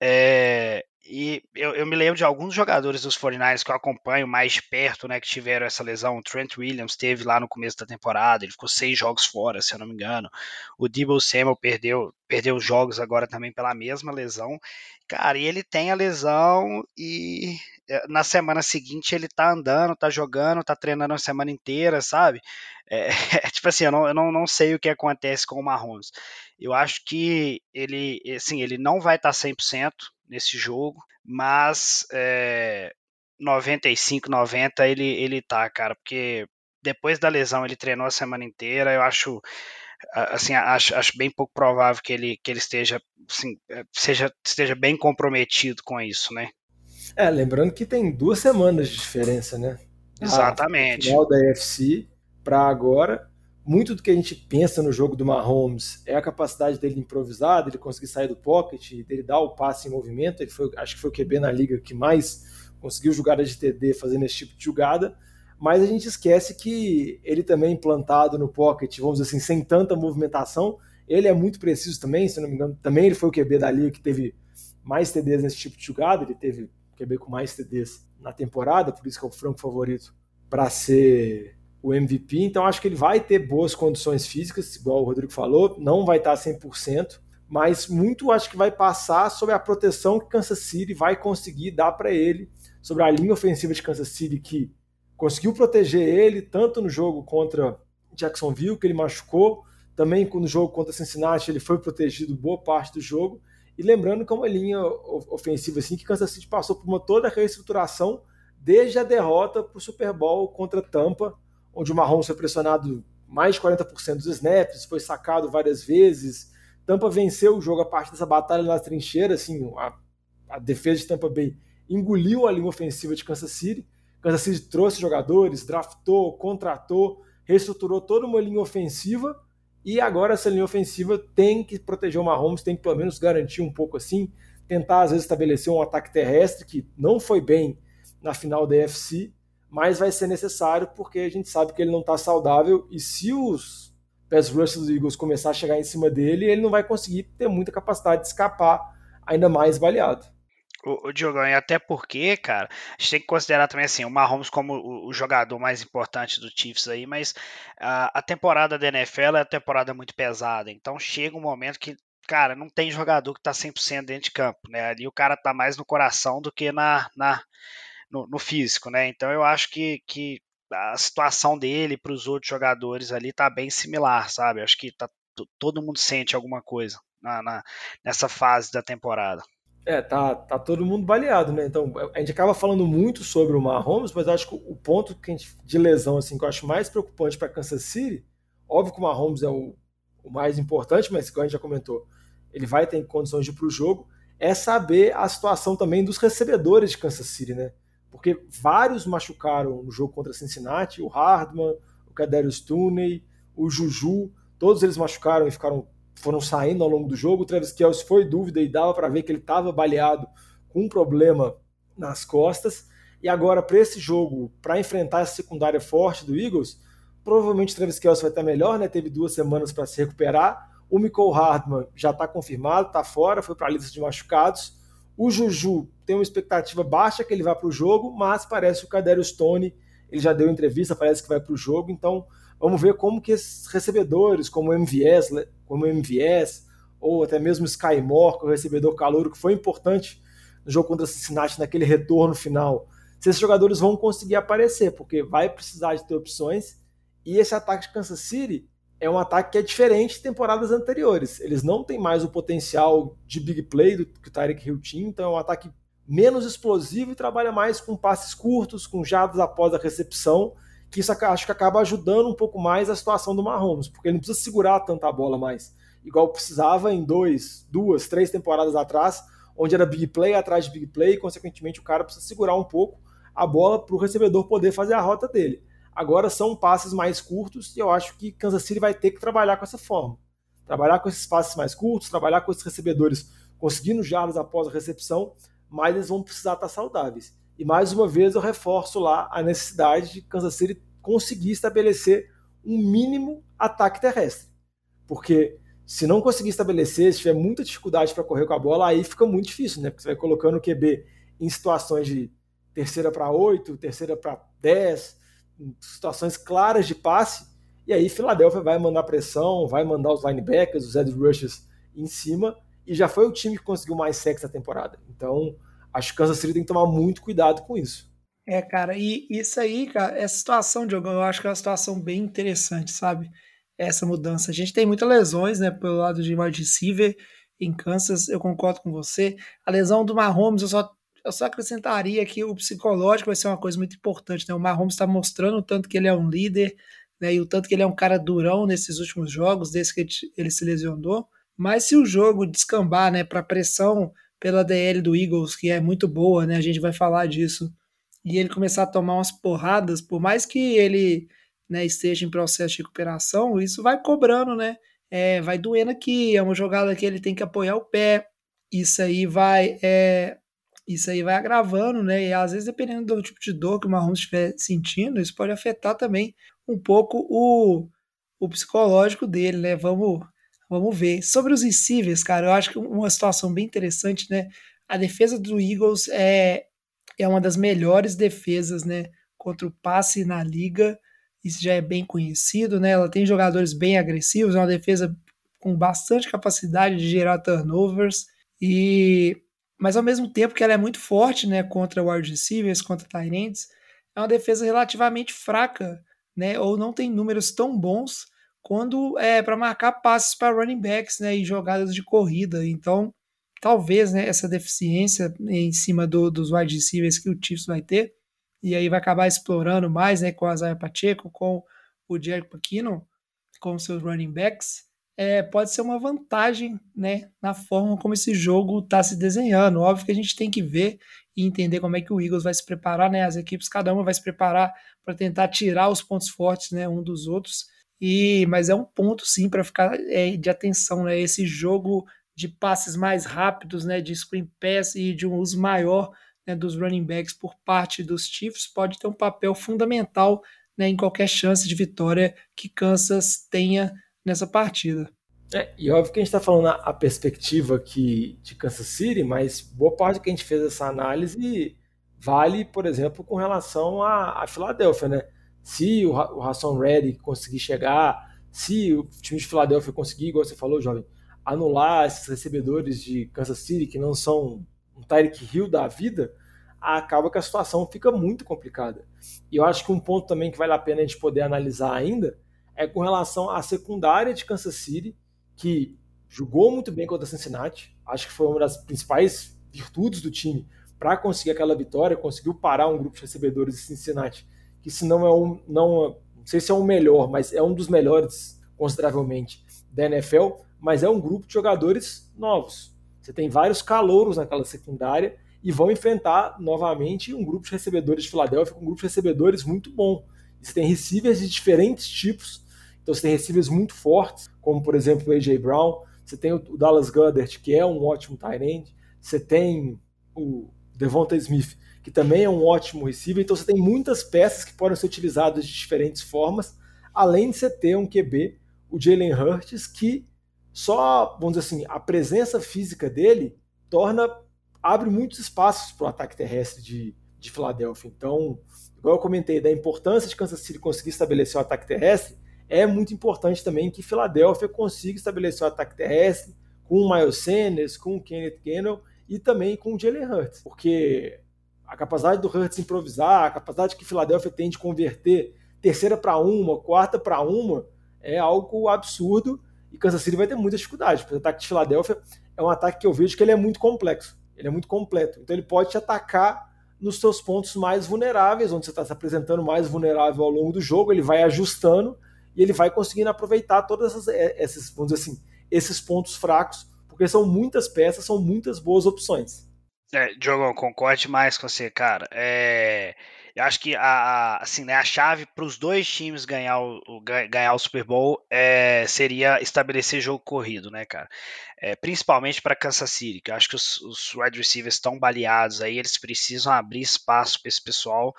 É, e eu, eu, me lembro de alguns jogadores dos 49ers que eu acompanho mais perto, né, que tiveram essa lesão. O Trent Williams teve lá no começo da temporada, ele ficou seis jogos fora, se eu não me engano. O Debo Samuel perdeu, perdeu jogos agora também pela mesma lesão. Cara, e ele tem a lesão e é, na semana seguinte ele tá andando, tá jogando, tá treinando a semana inteira, sabe? É, é, tipo assim, eu, não, eu não, não sei o que acontece com o Mahomes. Eu acho que ele, assim, ele não vai estar tá 100% nesse jogo, mas é, 95, 90 ele, ele tá, cara, porque depois da lesão ele treinou a semana inteira. Eu acho assim, acho, acho bem pouco provável que ele, que ele esteja, assim, é, seja, esteja bem comprometido com isso, né? É, lembrando que tem duas semanas de diferença, né? Exatamente. A final da UFC para agora. Muito do que a gente pensa no jogo do Mahomes é a capacidade dele improvisar, dele conseguir sair do pocket, dele dar o passe em movimento. Ele foi, acho que foi o QB na liga que mais conseguiu jogadas de TD fazendo esse tipo de jogada. Mas a gente esquece que ele também implantado no pocket, vamos dizer assim, sem tanta movimentação, ele é muito preciso também, se não me engano, também ele foi o QB da liga que teve mais TDs nesse tipo de jogada, ele teve QB com mais TDs na temporada, por isso que é o franco favorito para ser o MVP, então acho que ele vai ter boas condições físicas, igual o Rodrigo falou, não vai estar 100%, mas muito acho que vai passar sobre a proteção que Kansas City vai conseguir dar para ele, sobre a linha ofensiva de Kansas City que conseguiu proteger ele tanto no jogo contra Jacksonville, que ele machucou, também no jogo contra Cincinnati ele foi protegido boa parte do jogo. E lembrando que é uma linha ofensiva assim que Kansas City passou por uma toda reestruturação desde a derrota para o Super Bowl contra Tampa, onde o Mahomes foi pressionado mais de 40% dos snaps, foi sacado várias vezes. Tampa venceu o jogo a partir dessa batalha na trincheira, assim, a, a defesa de Tampa Bay engoliu a linha ofensiva de Kansas City. Kansas City trouxe jogadores, draftou, contratou, reestruturou toda uma linha ofensiva e agora essa linha ofensiva tem que proteger o Mahomes, tem que pelo menos garantir um pouco assim, tentar às vezes estabelecer um ataque terrestre que não foi bem na final da UFC, mas vai ser necessário porque a gente sabe que ele não está saudável e se os pass rushers dos Eagles começar a chegar em cima dele, ele não vai conseguir ter muita capacidade de escapar ainda mais baleado. O, o Diogão, e até porque, cara, a gente tem que considerar também assim, o Mahomes como o, o jogador mais importante do Chiefs aí, mas a, a temporada da NFL é uma temporada muito pesada, então chega um momento que, cara, não tem jogador que tá 100% dentro de campo, né? Ali o cara tá mais no coração do que na, na no, no físico, né? Então eu acho que, que a situação dele para os outros jogadores ali tá bem similar, sabe? Acho que tá, todo mundo sente alguma coisa na, na, nessa fase da temporada. É, tá, tá todo mundo baleado, né? Então, a gente acaba falando muito sobre o Mahomes, mas acho que o ponto que gente, de lesão assim, que eu acho mais preocupante para Kansas City, óbvio que o Mahomes é o, o mais importante, mas como a gente já comentou, ele vai ter condições de ir para o jogo, é saber a situação também dos recebedores de Kansas City, né? Porque vários machucaram no jogo contra Cincinnati, o Hardman, o Kadarius Tooney, o Juju, todos eles machucaram e ficaram foram saindo ao longo do jogo. O Travis Kelce foi dúvida e dava para ver que ele estava baleado com um problema nas costas. E agora, para esse jogo, para enfrentar essa secundária forte do Eagles, provavelmente o Travis Kelce vai estar melhor, né? Teve duas semanas para se recuperar. O Michael Hardman já está confirmado, está fora, foi para a lista de machucados. O Juju tem uma expectativa baixa que ele vá para o jogo, mas parece que o Cadério Stone ele já deu entrevista, parece que vai para o jogo, então vamos ver como que esses recebedores, como o MVS, como o MVS, ou até mesmo o Sky Moore, que é o recebedor calouro, que foi importante no jogo contra o Cincinnati, naquele retorno final, se esses jogadores vão conseguir aparecer, porque vai precisar de ter opções, e esse ataque de Kansas City é um ataque que é diferente de temporadas anteriores. Eles não têm mais o potencial de big play do que o Tyreek Hill tinha, então é um ataque menos explosivo e trabalha mais com passes curtos, com jadas após a recepção, que isso acho que acaba ajudando um pouco mais a situação do Mahomes, porque ele não precisa segurar tanta bola mais, igual precisava em dois, duas, três temporadas atrás, onde era big play atrás de big play, e consequentemente o cara precisa segurar um pouco a bola para o recebedor poder fazer a rota dele. Agora são passes mais curtos e eu acho que Kansas City vai ter que trabalhar com essa forma. Trabalhar com esses passes mais curtos, trabalhar com esses recebedores conseguindo jardas após a recepção mais eles vão precisar estar saudáveis. E mais uma vez eu reforço lá a necessidade de Kansas City conseguir estabelecer um mínimo ataque terrestre. Porque se não conseguir estabelecer, se tiver muita dificuldade para correr com a bola, aí fica muito difícil, né? Porque você vai colocando o QB em situações de terceira para oito, terceira para dez, situações claras de passe, e aí Filadélfia vai mandar pressão, vai mandar os linebackers, os edge rushers em cima, e já foi o time que conseguiu mais sexo na temporada. Então, acho que Kansas City tem que tomar muito cuidado com isso. É, cara, e isso aí, cara, essa situação, Diogo, eu acho que é uma situação bem interessante, sabe? Essa mudança. A gente tem muitas lesões, né, pelo lado de wide receiver em Kansas, eu concordo com você. A lesão do Mahomes, eu só eu só acrescentaria que o psicológico vai ser uma coisa muito importante. Né? O Mahomes está mostrando o tanto que ele é um líder né? e o tanto que ele é um cara durão nesses últimos jogos, desde que ele se lesionou. Mas se o jogo descambar né, para pressão pela DL do Eagles, que é muito boa, né? a gente vai falar disso, e ele começar a tomar umas porradas, por mais que ele né, esteja em processo de recuperação, isso vai cobrando, né? É, vai doendo aqui, é uma jogada que ele tem que apoiar o pé, isso aí vai é, isso aí vai agravando, né? E às vezes, dependendo do tipo de dor que o Mahomes estiver sentindo, isso pode afetar também um pouco o, o psicológico dele, né? Vamos, vamos ver. Sobre os receivers, cara, eu acho que uma situação bem interessante, né? A defesa do Eagles é, é uma das melhores defesas, né? Contra o passe na liga. Isso já é bem conhecido, né? Ela tem jogadores bem agressivos, é uma defesa com bastante capacidade de gerar turnovers. E mas ao mesmo tempo que ela é muito forte, né, contra wide receivers, contra ends, é uma defesa relativamente fraca, né, ou não tem números tão bons quando é para marcar passes para running backs, né, e jogadas de corrida. Então, talvez, né, essa deficiência em cima do, dos wide receivers que o Chiefs vai ter, e aí vai acabar explorando mais, né, com a Zaya Pacheco, com o Jerick McKinnon, com seus running backs, é, pode ser uma vantagem né, na forma como esse jogo está se desenhando. Óbvio que a gente tem que ver e entender como é que o Eagles vai se preparar, né? As equipes, cada uma vai se preparar para tentar tirar os pontos fortes né, um dos outros. E, mas é um ponto sim para ficar é, de atenção, né? Esse jogo de passes mais rápidos, né? De screen pass e de um uso maior né, dos running backs por parte dos Chiefs pode ter um papel fundamental né, em qualquer chance de vitória que Kansas tenha nessa partida. É, e óbvio que a gente está falando a, perspectiva aqui de Kansas City, mas boa parte que a gente fez essa análise vale, por exemplo, com relação a, Filadélfia, né? Se o, o Hassan conseguir chegar, se o time de Filadélfia conseguir, igual você falou, jovem, anular esses recebedores de Kansas City que não são um Tyreek Hill da vida, acaba que a situação fica muito complicada. E eu acho que um ponto também que vale a pena a gente poder analisar ainda é com relação à secundária de Kansas City, que jogou muito bem contra Cincinnati. Acho que foi uma das principais virtudes do time para conseguir aquela vitória. Conseguiu parar um grupo de recebedores de Cincinnati, que se não é um, não, não sei se é o melhor, mas é um dos melhores consideravelmente da NFL. Mas é um grupo de jogadores novos. Você tem vários calouros naquela secundária e vão enfrentar novamente um grupo de recebedores de Filadélfia, um grupo de recebedores muito bom. Você tem receivers de diferentes tipos então você tem receivers muito fortes, como por exemplo o AJ Brown, você tem o Dallas Goddard, que é um ótimo tight end, você tem o Devonta Smith, que também é um ótimo receiver, então você tem muitas peças que podem ser utilizadas de diferentes formas, além de você ter um QB, o Jalen Hurts, que só, vamos dizer assim, a presença física dele torna, abre muitos espaços para o ataque terrestre de, de Filadélfia. Então, igual eu comentei, da importância de Kansas City conseguir estabelecer o ataque terrestre, é muito importante também que Filadélfia consiga estabelecer o ataque terrestre com o Miles Sanders, com o Kenneth Gainwell e também com o Jalen Hurts, porque a capacidade do Hurts improvisar, a capacidade que Filadélfia tem de converter terceira para uma, quarta para uma, é algo absurdo e Kansas City vai ter muita dificuldade, porque o ataque de Filadélfia é um ataque que eu vejo que ele é muito complexo, ele é muito completo, então ele pode te atacar nos seus pontos mais vulneráveis, onde você está se apresentando mais vulnerável ao longo do jogo, ele vai ajustando ele vai conseguindo aproveitar todas essas, é, esses, vamos dizer assim, esses pontos fracos, porque são muitas peças, são muitas boas opções. É, Diogão, concorde mais com você, cara. É, eu acho que a, assim, né, a chave para os dois times ganhar o, ganhar o Super Bowl é, seria estabelecer jogo corrido, né, cara? É, principalmente para Kansas City, que eu acho que os, os wide receivers estão baleados aí, eles precisam abrir espaço para esse pessoal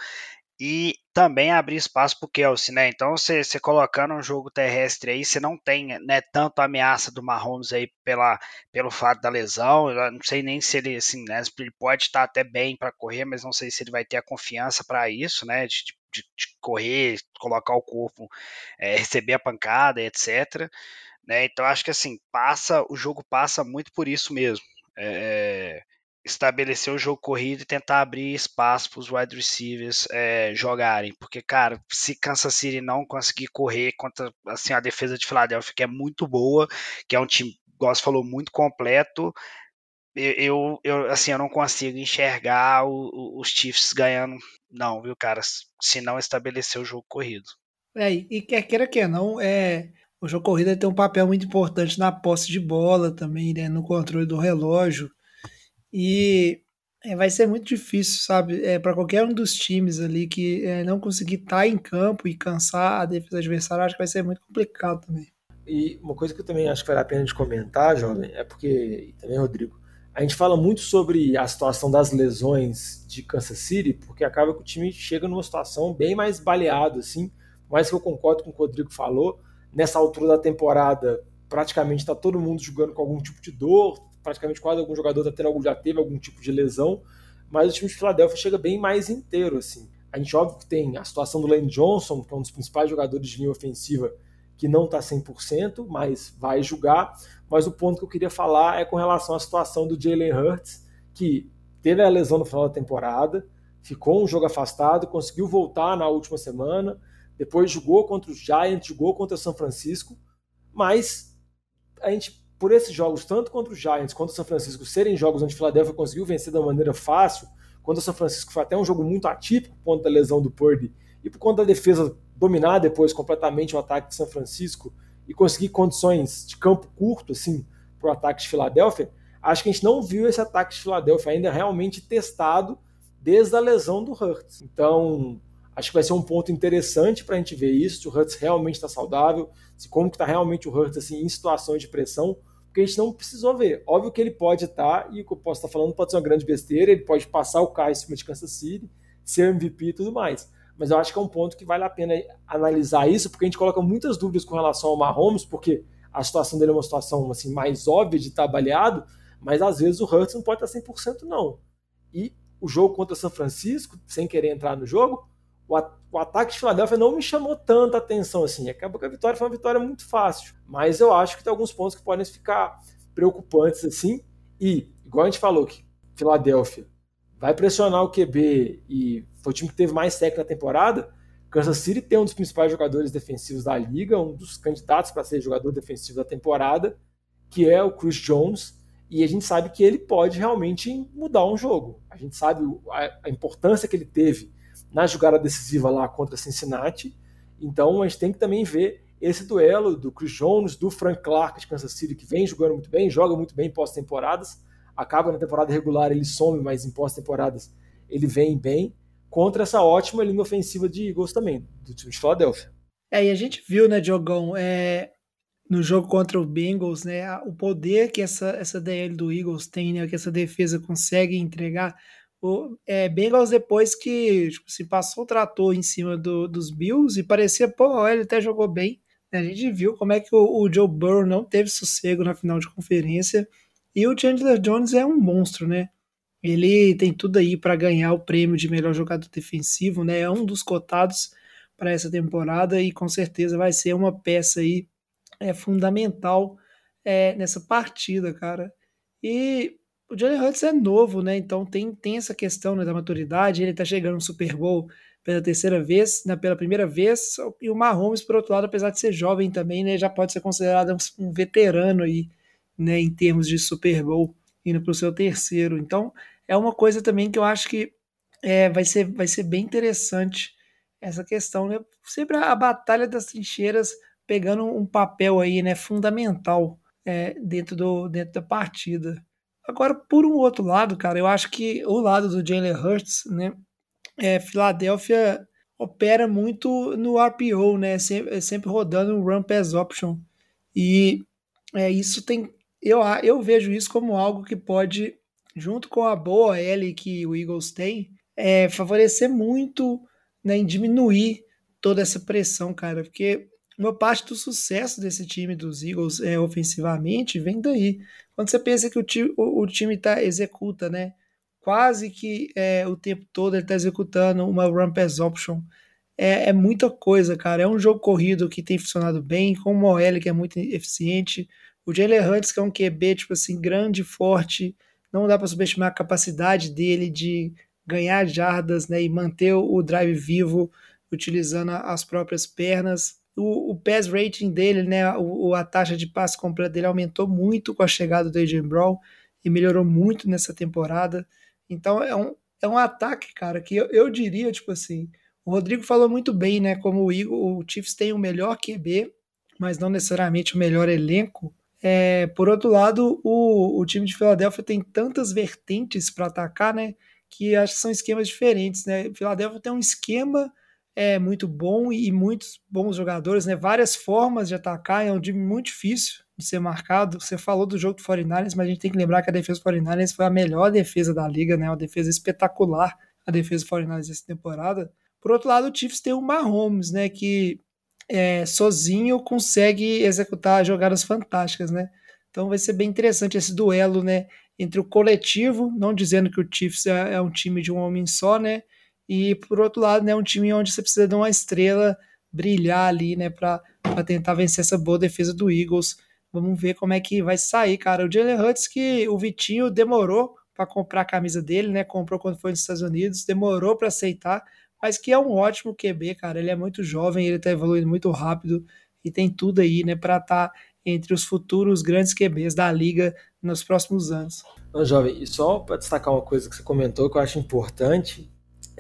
e também abrir espaço para o Kelsey, né? Então, você, colocando um jogo terrestre aí, você não tem né, tanto ameaça do Mahomes aí pela, pelo fato da lesão. Eu não sei nem se ele, assim, né, ele pode estar até bem para correr, mas não sei se ele vai ter a confiança para isso, né? De, de, de, correr, colocar o corpo, é, receber a pancada, etc. Né? Então, acho que assim, passa, o jogo passa muito por isso mesmo. É, estabelecer o jogo corrido e tentar abrir espaço para os wide receivers é, jogarem, porque cara, se Kansas City não conseguir correr contra assim a defesa de Filadélfia que é muito boa, que é um time, igual você falou, muito completo, eu, eu, assim, eu não consigo enxergar o, o, os Chiefs ganhando, não, viu, cara? Se não estabelecer o jogo corrido. É, e quer queira que não, é, o jogo corrido tem um papel muito importante na posse de bola também, né, no controle do relógio. E é, vai ser muito difícil, sabe, é, para qualquer um dos times ali que é, não conseguir estar tá em campo e cansar a defesa adversária, acho que vai ser muito complicado também. E uma coisa que eu também acho que vale a pena de comentar, jovem, é porque, também, Rodrigo, a gente fala muito sobre a situação das lesões de Kansas City, porque acaba que o time chega numa situação bem mais baleado, assim, mais que eu concordo com o que o Rodrigo falou, nessa altura da temporada, praticamente está todo mundo jogando com algum tipo de dor, praticamente quase algum jogador tá tendo já teve algum tipo de lesão, mas o time de Filadélfia chega bem mais inteiro, assim. A gente, óbvio, que tem a situação do Lane Johnson, que é um dos principais jogadores de linha ofensiva, que não está 100%, mas vai jogar. Mas o ponto que eu queria falar é com relação à situação do Jalen Hurts, que teve a lesão no final da temporada, ficou um jogo afastado, conseguiu voltar na última semana, depois jogou contra os Giants, jogou contra o São Francisco, mas a gente, por esses jogos, tanto contra os Giants quanto o São Francisco, serem jogos onde o Philadelphia conseguiu vencer de maneira fácil, quando o São Francisco foi até um jogo muito atípico por conta da lesão do Purdy e por conta da defesa dominar depois completamente o ataque de São Francisco e conseguir condições de campo curto assim para o ataque de Filadélfia, acho que a gente não viu esse ataque de Filadélfia ainda realmente testado desde a lesão do Hurts. Então, acho que vai ser um ponto interessante para a gente ver isso, se o Hurts realmente está saudável, se como que está realmente o Hurts assim, em situações de pressão, porque a gente não precisou ver. Óbvio que ele pode estar, tá, e o que eu posso estar tá falando pode ser uma grande besteira, ele pode passar o carro em cima de Kansas City, ser MVP e tudo mais mas eu acho que é um ponto que vale a pena analisar isso, porque a gente coloca muitas dúvidas com relação ao Mahomes, porque a situação dele é uma situação assim, mais óbvia de estar baleado, mas às vezes o Hurts não pode estar 100% não. E o jogo contra São Francisco, sem querer entrar no jogo, o, o ataque de Filadélfia não me chamou tanta atenção assim. Acabou que a vitória foi uma vitória muito fácil, mas eu acho que tem alguns pontos que podem ficar preocupantes assim. E, igual a gente falou que Filadélfia vai pressionar o QB e foi o time que teve mais sec na temporada. Kansas City tem um dos principais jogadores defensivos da liga, um dos candidatos para ser jogador defensivo da temporada, que é o Chris Jones, e a gente sabe que ele pode realmente mudar um jogo. A gente sabe a, importância que ele teve na jogada decisiva lá contra Cincinnati. Então a gente tem que também ver esse duelo do Chris Jones, do Frank Clark de Kansas City, que vem jogando muito bem, joga muito bem em pós-temporadas, acaba na temporada regular, ele some, mas em pós-temporadas ele vem bem, contra essa ótima linha ofensiva de Eagles também, do time de Philadelphia. É, e a gente viu, né, Diogão, é, no jogo contra o Bengals, né, o poder que essa, essa DL do Eagles tem, né, que essa defesa consegue entregar. É, Bengals depois que tipo, se passou o trator em cima do, dos Bills e parecia, pô, ele até jogou bem. Né, a gente viu como é que o, o Joe Burrow não teve sossego na final de conferência e o Chandler Jones é um monstro, né? Ele tem tudo aí para ganhar o prêmio de melhor jogador defensivo, né? É um dos cotados para essa temporada e com certeza vai ser uma peça aí é, fundamental é, nessa partida, cara. E o Johnny Hurts é novo, né? Então tem, tem essa questão né, da maturidade. Ele tá chegando no Super Bowl pela terceira vez, né, pela primeira vez. E o Mahomes, por outro lado, apesar de ser jovem também, né, já pode ser considerado um, veterano aí né, em termos de Super Bowl, indo para o seu terceiro. Então, é uma coisa também que eu acho que é, vai, ser, vai ser bem interessante essa questão, né? Sempre a batalha das trincheiras pegando um papel aí, né, fundamental é, dentro, do, dentro da partida. Agora, por um outro lado, cara, eu acho que o lado do Jalen Hurts, né, é, Filadélfia opera muito no RPO, né, sempre, sempre rodando o Run Pass Option. E é, isso tem eu, eu vejo isso como algo que pode, junto com a boa L que o Eagles tem, é, favorecer muito né, em diminuir toda essa pressão, cara, porque uma parte do sucesso desse time dos Eagles é, ofensivamente vem daí. Quando você pensa que o, time, o, o time tá, executa, né? Quase que é, o tempo todo ele está executando uma run pass option. É, é, muita coisa, cara. É um jogo corrido que tem funcionado bem, com uma OL que é muito eficiente, o Jalen Hurts, que é um QB, tipo assim, grande, forte, não dá para subestimar a capacidade dele de ganhar jardas né, e manter o drive vivo utilizando as próprias pernas. O, o pass rating dele, né, o, a taxa de passe completa dele aumentou muito com a chegada do Adrian Brown. e melhorou muito nessa temporada. Então é um, é um ataque, cara, que eu, eu diria, tipo assim, o Rodrigo falou muito bem, né? Como o, Eagle, o Chiefs tem o melhor QB, mas não necessariamente o melhor elenco. É, por outro lado, o, o time de Filadélfia tem tantas vertentes para atacar, né? Que acho que são esquemas diferentes, né? Filadélfia tem um esquema é muito bom e muitos bons jogadores, né? Várias formas de atacar, é um time muito difícil de ser marcado. Você falou do jogo do 49ers, mas a gente tem que lembrar que a defesa do 49ers foi a melhor defesa da liga, né? Uma defesa espetacular, a defesa do 49ers essa temporada. Por outro lado, o Chiefs tem o Mahomes, né? Que é, sozinho consegue executar jogadas fantásticas, né? Então vai ser bem interessante esse duelo, né? Entre o coletivo, não dizendo que o Chiefs é, é um time de um homem só, né? E por outro lado, né, um time onde você precisa de uma estrela brilhar ali, né, para tentar vencer essa boa defesa do Eagles. Vamos ver como é que vai sair, cara. O Jalen Hurts que o Vitinho demorou para comprar a camisa dele, né? Comprou quando foi nos Estados Unidos, demorou para aceitar, mas que é um ótimo QB, cara. Ele é muito jovem, ele tá evoluindo muito rápido e tem tudo aí, né, para estar tá entre os futuros grandes QBs da liga nos próximos anos. Não, jovem, e só para destacar uma coisa que você comentou que eu acho importante,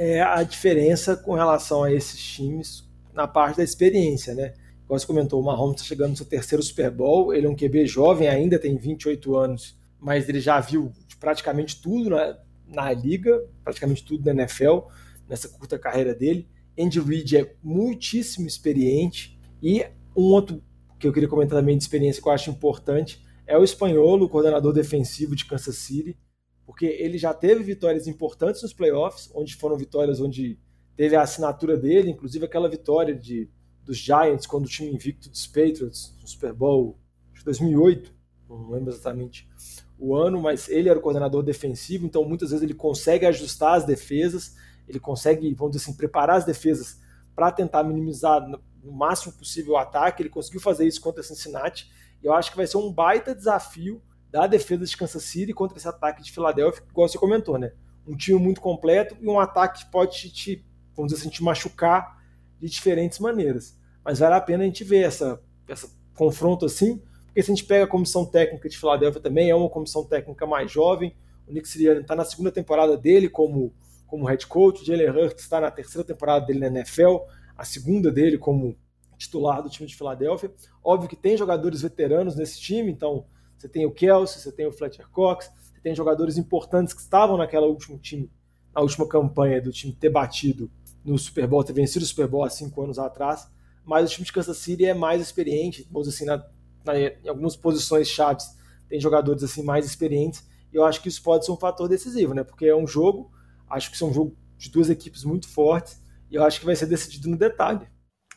é a diferença com relação a esses times na parte da experiência, né? Como você comentou, o Mahomes está chegando no seu terceiro Super Bowl, ele é um QB jovem, ainda tem 28 anos, mas ele já viu praticamente tudo na, na liga, praticamente tudo na NFL, nessa curta carreira dele. Andy Reid é muitíssimo experiente e um outro que eu queria comentar também de experiência que eu acho importante é o espanhol, o coordenador defensivo de Kansas City, porque ele já teve vitórias importantes nos playoffs, onde foram vitórias onde teve a assinatura dele, inclusive aquela vitória de, dos Giants quando o time invicto dos Patriots no Super Bowl de 2008, não lembro exatamente o ano, mas ele era o coordenador defensivo, então muitas vezes ele consegue ajustar as defesas, ele consegue, vamos dizer assim, preparar as defesas para tentar minimizar no máximo possível o ataque. Ele conseguiu fazer isso contra Cincinnati, e eu acho que vai ser um baita desafio da defesa de Kansas City contra esse ataque de Filadélfia, igual você comentou, né? Um time muito completo e um ataque que pode te, vamos dizer assim, te machucar de diferentes maneiras. Mas vale a pena a gente ver essa, essa confronto assim, porque se a gente pega a comissão técnica de Filadélfia também, é uma comissão técnica mais jovem. O Nick Sirianni está na segunda temporada dele como, como head coach, o Jalen Hurts está na terceira temporada dele na NFL, a segunda dele como titular do time de Filadélfia. Óbvio que tem jogadores veteranos nesse time, então você tem o Kelsey, você tem o Fletcher Cox, você tem jogadores importantes que estavam naquela último time, na última campanha do time ter batido no Super Bowl, ter vencido o Super Bowl há cinco anos atrás, mas o time de Kansas City é mais experiente, vamos assim, na, na, em algumas posições chaves tem jogadores assim mais experientes, e eu acho que isso pode ser um fator decisivo, né? Porque é um jogo, acho que é um jogo de duas equipes muito fortes, e eu acho que vai ser decidido no detalhe.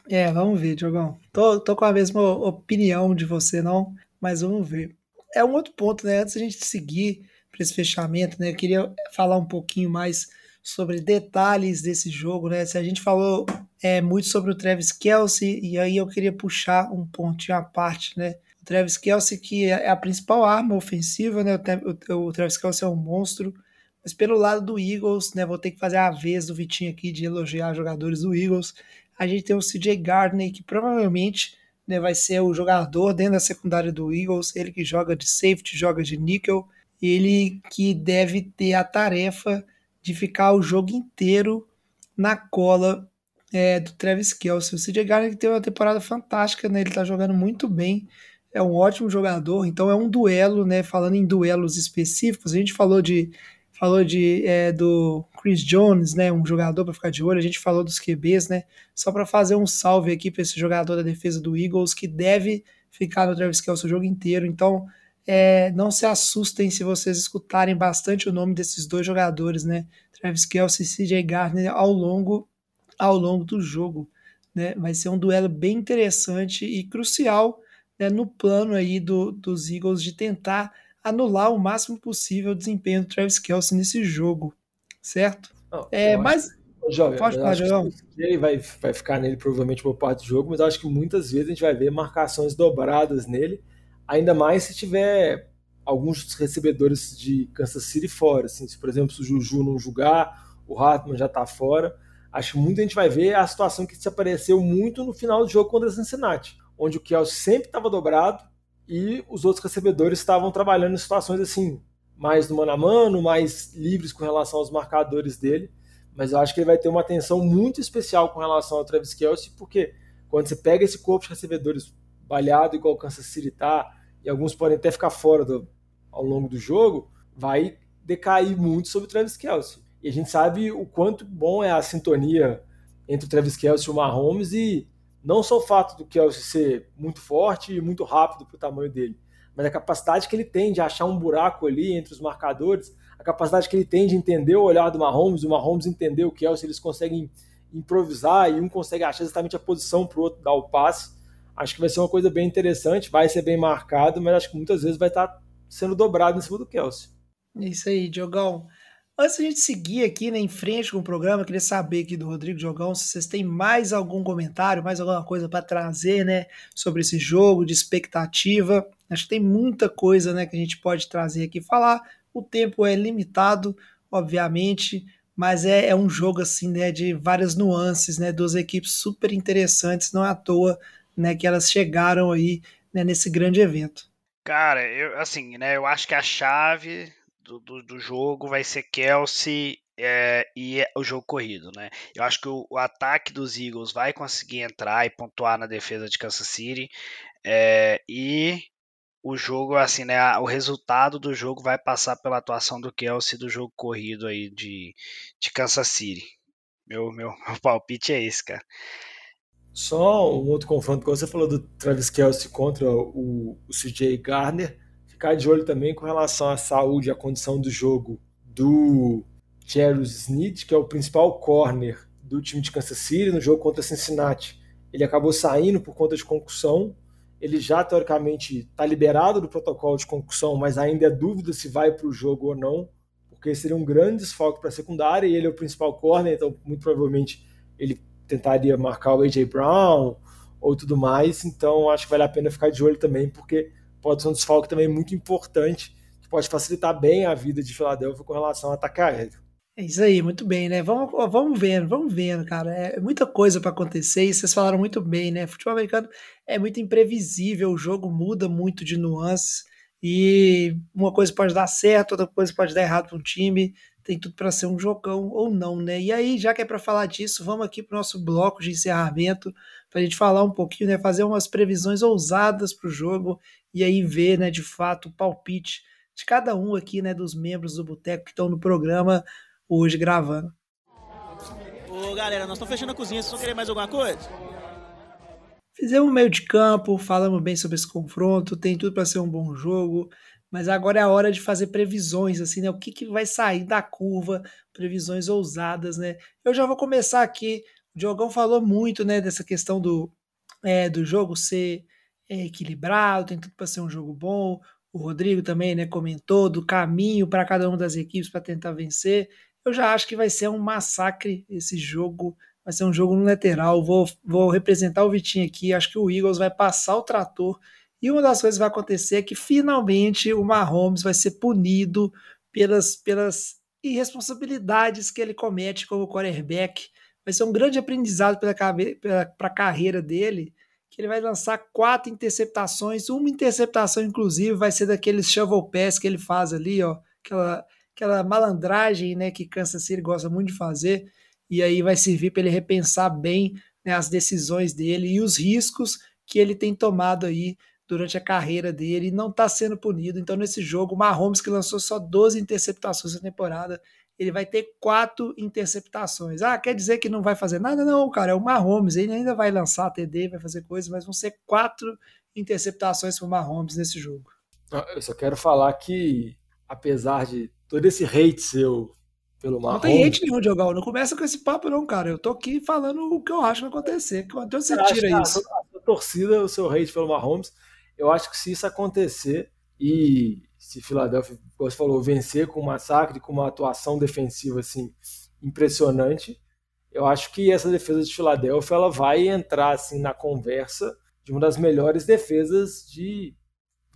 É, vamos ver, Diogão. Tô, tô com a mesma opinião de você, não, mas vamos ver é um outro ponto, né? Antes a gente seguir para esse fechamento, né? Eu queria falar um pouquinho mais sobre detalhes desse jogo, né? Se a gente falou é, muito sobre o Travis Kelsey, e aí eu queria puxar um pontinho à parte, né? O Travis Kelsey, que é a principal arma ofensiva, né? O, o, o Travis Kelsey é um monstro. Mas pelo lado do Eagles, né? Vou ter que fazer a vez do Vitinho aqui de elogiar jogadores do Eagles. A gente tem o CJ Gardner, que provavelmente né, vai ser o jogador dentro da secundária do Eagles, ele que joga de safety, joga de nickel, ele que deve ter a tarefa de ficar o jogo inteiro na cola é, do Travis Kelce. O CJ Gardner teve uma temporada fantástica, né, ele está jogando muito bem, é um ótimo jogador, então é um duelo, né, falando em duelos específicos, a gente falou de falou de, é, do Chris Jones, né, um jogador para ficar de olho, a gente falou dos QBs, né, só para fazer um salve aqui para esse jogador da defesa do Eagles que deve ficar no Travis Kelce o jogo inteiro, então é, não se assustem se vocês escutarem bastante o nome desses dois jogadores, né, Travis Kelce e CJ Gardner ao longo, ao longo do jogo, né, vai ser um duelo bem interessante e crucial né, no plano aí do, dos Eagles de tentar anular o máximo possível o desempenho do Travis Kelce nesse jogo, certo? Não, é, mas. Jovem, pode falar, João. Ele vai, vai ficar nele provavelmente por parte do jogo, mas acho que muitas vezes a gente vai ver marcações dobradas nele, ainda mais se tiver alguns dos recebedores de Kansas City fora. Assim, se, por exemplo, se o Juju não jogar, o Hartman já está fora. Acho que muita gente vai ver a situação que se apareceu muito no final do jogo contra o Cincinnati, onde o Kelsey sempre estava dobrado, e os outros recebedores estavam trabalhando em situações assim mais no mano a mano, mais livres com relação aos marcadores dele. Mas eu acho que ele vai ter uma atenção muito especial com relação ao Travis Kelsey, porque quando você pega esse corpo de recebedores balhado, igual o Kansas City tá, e alguns podem até ficar fora do, ao longo do jogo, vai decair muito sobre o Travis Kelsey. E a gente sabe o quanto bom é a sintonia entre o Travis Kelsey e o Mahomes, e não só o fato do Kelsey ser muito forte e muito rápido para o tamanho dele, mas a capacidade que ele tem de achar um buraco ali entre os marcadores, a capacidade que ele tem de entender o olhar do Mahomes, o Mahomes entender o Kelsey, eles conseguem improvisar e um consegue achar exatamente a posição para o outro dar o passe. Acho que vai ser uma coisa bem interessante, vai ser bem marcado, mas acho que muitas vezes vai estar sendo dobrado em cima do Kelsey. É isso aí, Diogão. Antes da gente seguir aqui né, em frente com o programa, queria saber aqui do Rodrigo Diogão se vocês têm mais algum comentário, mais alguma coisa para trazer né, sobre esse jogo, de expectativa. Acho que tem muita coisa né, que a gente pode trazer aqui falar. O tempo é limitado, obviamente, mas é, é, um jogo assim, né, de várias nuances, né, duas equipes super interessantes, não é à toa, né, que elas chegaram aí né, nesse grande evento. Cara, eu assim, né, eu acho que a chave do, do, do jogo vai ser Kelsey é, e o jogo corrido, né? Eu acho que o, o, ataque dos Eagles vai conseguir entrar e pontuar na defesa de Kansas City é, e o jogo, assim, né? O resultado do jogo vai passar pela atuação do Kelsey do jogo corrido aí de, de Kansas City. Meu, meu, meu palpite é esse, cara. Só um outro confronto, quando você falou do Travis Kelsey contra o, o CJ Garner, ficar de olho também com relação à saúde à condição do jogo do Jarvis Sneed, que é o principal corner do time de Kansas City no jogo contra Cincinnati. Ele acabou saindo por conta de concussão ele já teoricamente está liberado do protocolo de concussão, mas ainda é dúvida se vai para o jogo ou não, porque seria um grande desfalque para a secundária e ele é o principal corner, então muito provavelmente ele tentaria marcar o AJ Brown ou tudo mais, então acho que vale a pena ficar de olho também, porque pode ser um desfalque também muito importante, que pode facilitar bem a vida de Filadélfia com relação ao ataque aéreo. É isso aí, muito bem, né? Vamos, vamos vendo, vamos vendo, cara. É muita coisa para acontecer e vocês falaram muito bem, né? Futebol americano é muito imprevisível, o jogo muda muito de nuances e uma coisa pode dar certo, outra coisa pode dar errado para um time. Tem tudo para ser um jogão ou não, né? E aí, já que é para falar disso, vamos aqui para o nosso bloco de encerramento para a gente falar um pouquinho, né? Fazer umas previsões ousadas para o jogo e aí ver, né? De fato, o palpite de cada um aqui, né? Dos membros do Boteco que estão no programa hoje gravando. Ô galera, nós estamos fechando a cozinha, vocês vão querer mais alguma coisa? Fizemos meio de campo, falamos bem sobre esse confronto, tem tudo para ser um bom jogo, mas agora é a hora de fazer previsões, assim, né? O que, que vai sair da curva, previsões ousadas, né? Eu já vou começar aqui. O Diogão falou muito, né, dessa questão do, é, do jogo ser é, equilibrado, tem tudo para ser um jogo bom. O Rodrigo também, né, comentou do caminho para cada uma das equipes para tentar vencer. Eu já acho que vai ser um massacre esse jogo. Vai ser um jogo no lateral. Vou, vou representar o Vitinho aqui. Acho que o Eagles vai passar o trator. E uma das coisas que vai acontecer é que finalmente o Mahomes vai ser punido pelas, pelas irresponsabilidades que ele comete como quarterback. Vai ser um grande aprendizado para a carreira dele, que ele vai lançar quatro interceptações, uma interceptação inclusive vai ser daqueles shovel pass que ele faz ali, ó, aquela aquela malandragem né, que Kansas City gosta muito de fazer, e aí vai servir para ele repensar bem né, as decisões dele e os riscos que ele tem tomado aí durante a carreira dele e não está sendo punido. Então, nesse jogo, o Mahomes, que lançou só 12 interceptações na temporada, ele vai ter quatro interceptações. Ah, quer dizer que não vai fazer nada? Não, cara, é o Mahomes, ele ainda vai lançar TD, vai fazer coisas, mas vão ser quatro interceptações para o Mahomes nesse jogo. Ah, eu só quero falar que, apesar de todo esse hate seu pelo Mahomes. Não tem hate nenhum, Diogão. Não começa com esse papo, não, cara. Eu tô aqui falando o que eu acho que vai acontecer. Quando você tira isso? A, a, a torcida, o seu hate pelo Mahomes, eu acho que se isso acontecer e se Philadelphia, como você falou, vencer com um massacre, com uma atuação defensiva assim impressionante, eu acho que essa defesa de Filadélfia ela vai entrar assim na conversa de uma das melhores defesas de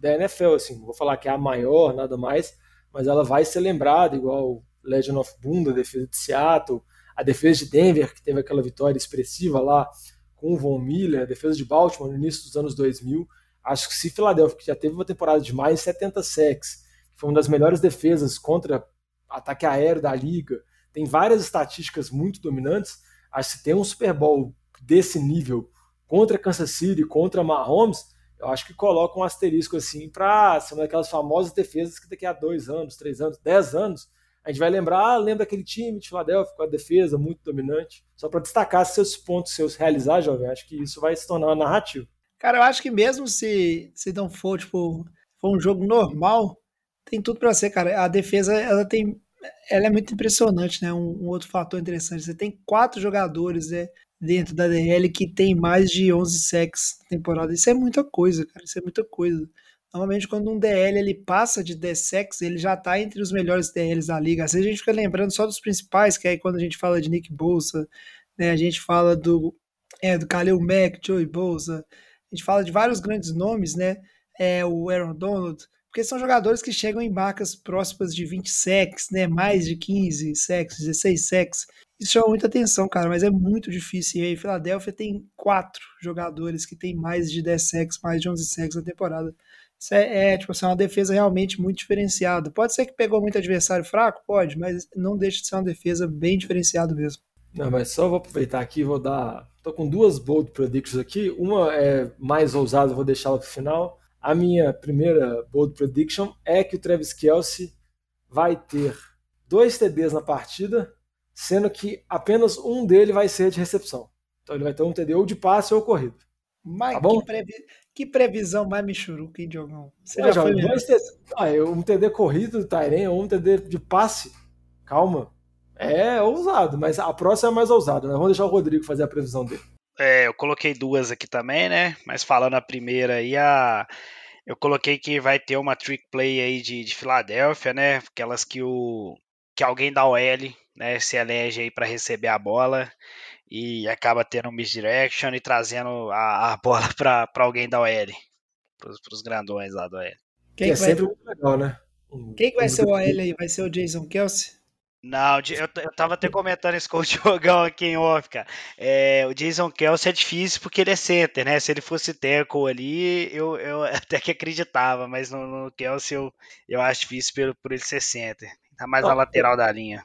da NFL, assim, vou falar que é a maior, nada mais, mas ela vai ser lembrada, igual Legend of Boom, a defesa de Seattle, a defesa de Denver, que teve aquela vitória expressiva lá com o Von Miller, a defesa de Baltimore no início dos anos 2000. Acho que se Philadelphia, que já teve uma temporada de mais de 70 sacks, foi uma das melhores defesas contra ataque aéreo da liga, tem várias estatísticas muito dominantes. Acho que tem um Super Bowl desse nível contra Kansas City, contra Mahomes, eu acho que coloca um asterisco assim para ser uma daquelas famosas defesas que daqui a dois anos, três anos, dez anos, a gente vai lembrar, ah, lembra aquele time de Filadélfia com a defesa muito dominante. Só para destacar seus pontos, seus realizar, jovem, acho que isso vai se tornar uma narrativa. Cara, eu acho que mesmo se, se não for, tipo, for um jogo normal, tem tudo para ser, cara. A defesa, ela tem. Ela é muito impressionante, né? Um, um outro fator interessante. Você tem quatro jogadores né, dentro da DL que tem mais de 11 sacks na temporada. Isso é muita coisa, cara. Isso é muita coisa. Normalmente, quando um DL ele passa de 10 sacks, ele já tá entre os melhores DLs da liga. Às vezes a gente fica lembrando só dos principais, que aí quando a gente fala de Nick Bolsa, né, a gente fala do, é, do Khalil Mack, Joey Bolsa, a gente fala de vários grandes nomes, né? É, o Aaron Donald, porque são jogadores que chegam em marcas próximas de 20 sacks, né? Mais de 15 sacks, 16 sacks. Isso chama muita atenção, cara, mas é muito difícil. E aí, Filadélfia tem quatro jogadores que tem mais de 10 sacks, mais de 11 sacks na temporada. Isso é, é, tipo assim, uma defesa realmente muito diferenciada. Pode ser que pegou muito adversário fraco? Pode, mas não deixa de ser uma defesa bem diferenciada mesmo. Não, mas só vou aproveitar aqui vou dar. Tô com duas bold predictions aqui. Uma é mais ousada, vou deixá-la para o final. A minha primeira bold prediction é que o Travis Kelsey vai ter dois TDs na partida, sendo que apenas um dele vai ser de recepção. Então ele vai ter um TD ou de passe ou corrido. Mas tá bom? Que, previ... que previsão mais michuruca, hein, Diogão? Você já, já foi dois TD... ah, um TD corrido do Tairen ou um TD de passe. Calma. É ousado, mas a próxima é mais ousada, né? Vamos deixar o Rodrigo fazer a previsão dele. É, eu coloquei duas aqui também, né? Mas falando a primeira aí, a... eu coloquei que vai ter uma trick play aí de, de Filadélfia, né? Aquelas que o que alguém da OL, né, se elege aí para receber a bola e acaba tendo um misdirection e trazendo a, a bola para alguém da OL, para os grandões lá da OL. Quem que é vai... sempre muito legal, né? Quem que vai ser o OL aí? Vai ser o Jason Kelsey? Não, eu, eu tava até comentando isso com o Diogão aqui em off, cara. É, o Jason Kelsey é difícil porque ele é center, né? Se ele fosse tackle ali, eu, eu até que acreditava, mas no, no Kelsey eu, eu acho difícil por, por ele ser center. Tá mais na lateral da linha.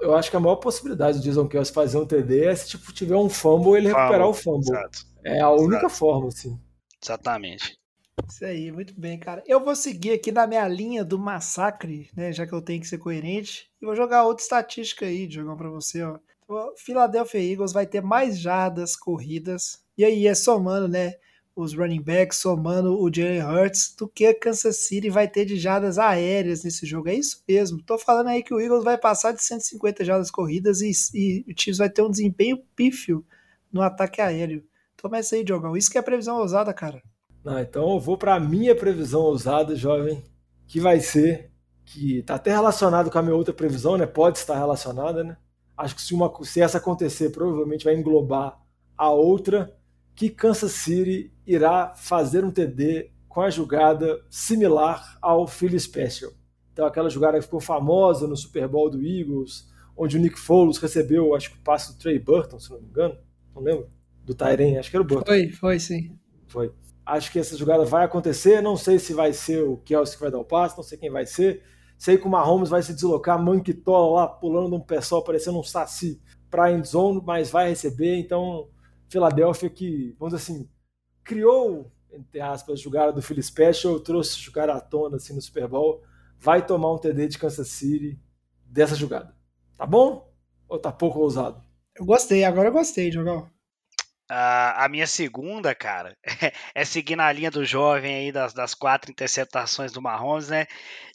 Eu acho que a maior possibilidade do Jason Kelsey fazer um TD é se tipo, tiver um fumble ele fumble, recuperar o fumble. Exato. É a única exato. forma, assim. Exatamente. Isso aí, muito bem, cara. Eu vou seguir aqui na minha linha do massacre, né? Já que eu tenho que ser coerente. E vou jogar outra estatística aí, jogar para você, ó. O Philadelphia Eagles vai ter mais jardas corridas. E aí é somando, né? Os running backs, somando o Jalen Hurts, do que a Kansas City vai ter de jardas aéreas nesse jogo. É isso mesmo. Tô falando aí que o Eagles vai passar de 150 jardas corridas e, e o Chiefs vai ter um desempenho pífio no ataque aéreo. Toma essa aí, Diogão. Isso que é previsão ousada, cara. Não, então eu vou para a minha previsão ousada, jovem, que vai ser que está até relacionado com a minha outra previsão, né? Pode estar relacionada, né? Acho que se, uma, se essa acontecer, provavelmente vai englobar a outra, que Kansas City irá fazer um TD com a jogada similar ao Philly Special. Então aquela jogada que ficou famosa no Super Bowl do Eagles, onde o Nick Foles recebeu, acho que o passe do Trey Burton, se não me engano, não lembro, do Tyren, acho que era o Burton. Foi, foi sim. Foi. Acho que essa jogada vai acontecer. Não sei se vai ser o Kelsey que vai dar o passe, não sei quem vai ser. Sei que o Mahomes vai se deslocar, manquitola lá, pulando pé só, parecendo um saci para end zone, mas vai receber. Então, Filadélfia que, vamos dizer assim, criou, entre aspas, a jogada do Philly Special, trouxe jogada à tona assim, no Super Bowl, vai tomar um TD de Kansas City dessa jogada. Tá bom? Ou tá pouco ousado? Eu gostei, agora eu gostei, Jogão. Uh, a minha segunda, cara, é seguir na linha do jovem aí das, das quatro interceptações do Mahomes, né?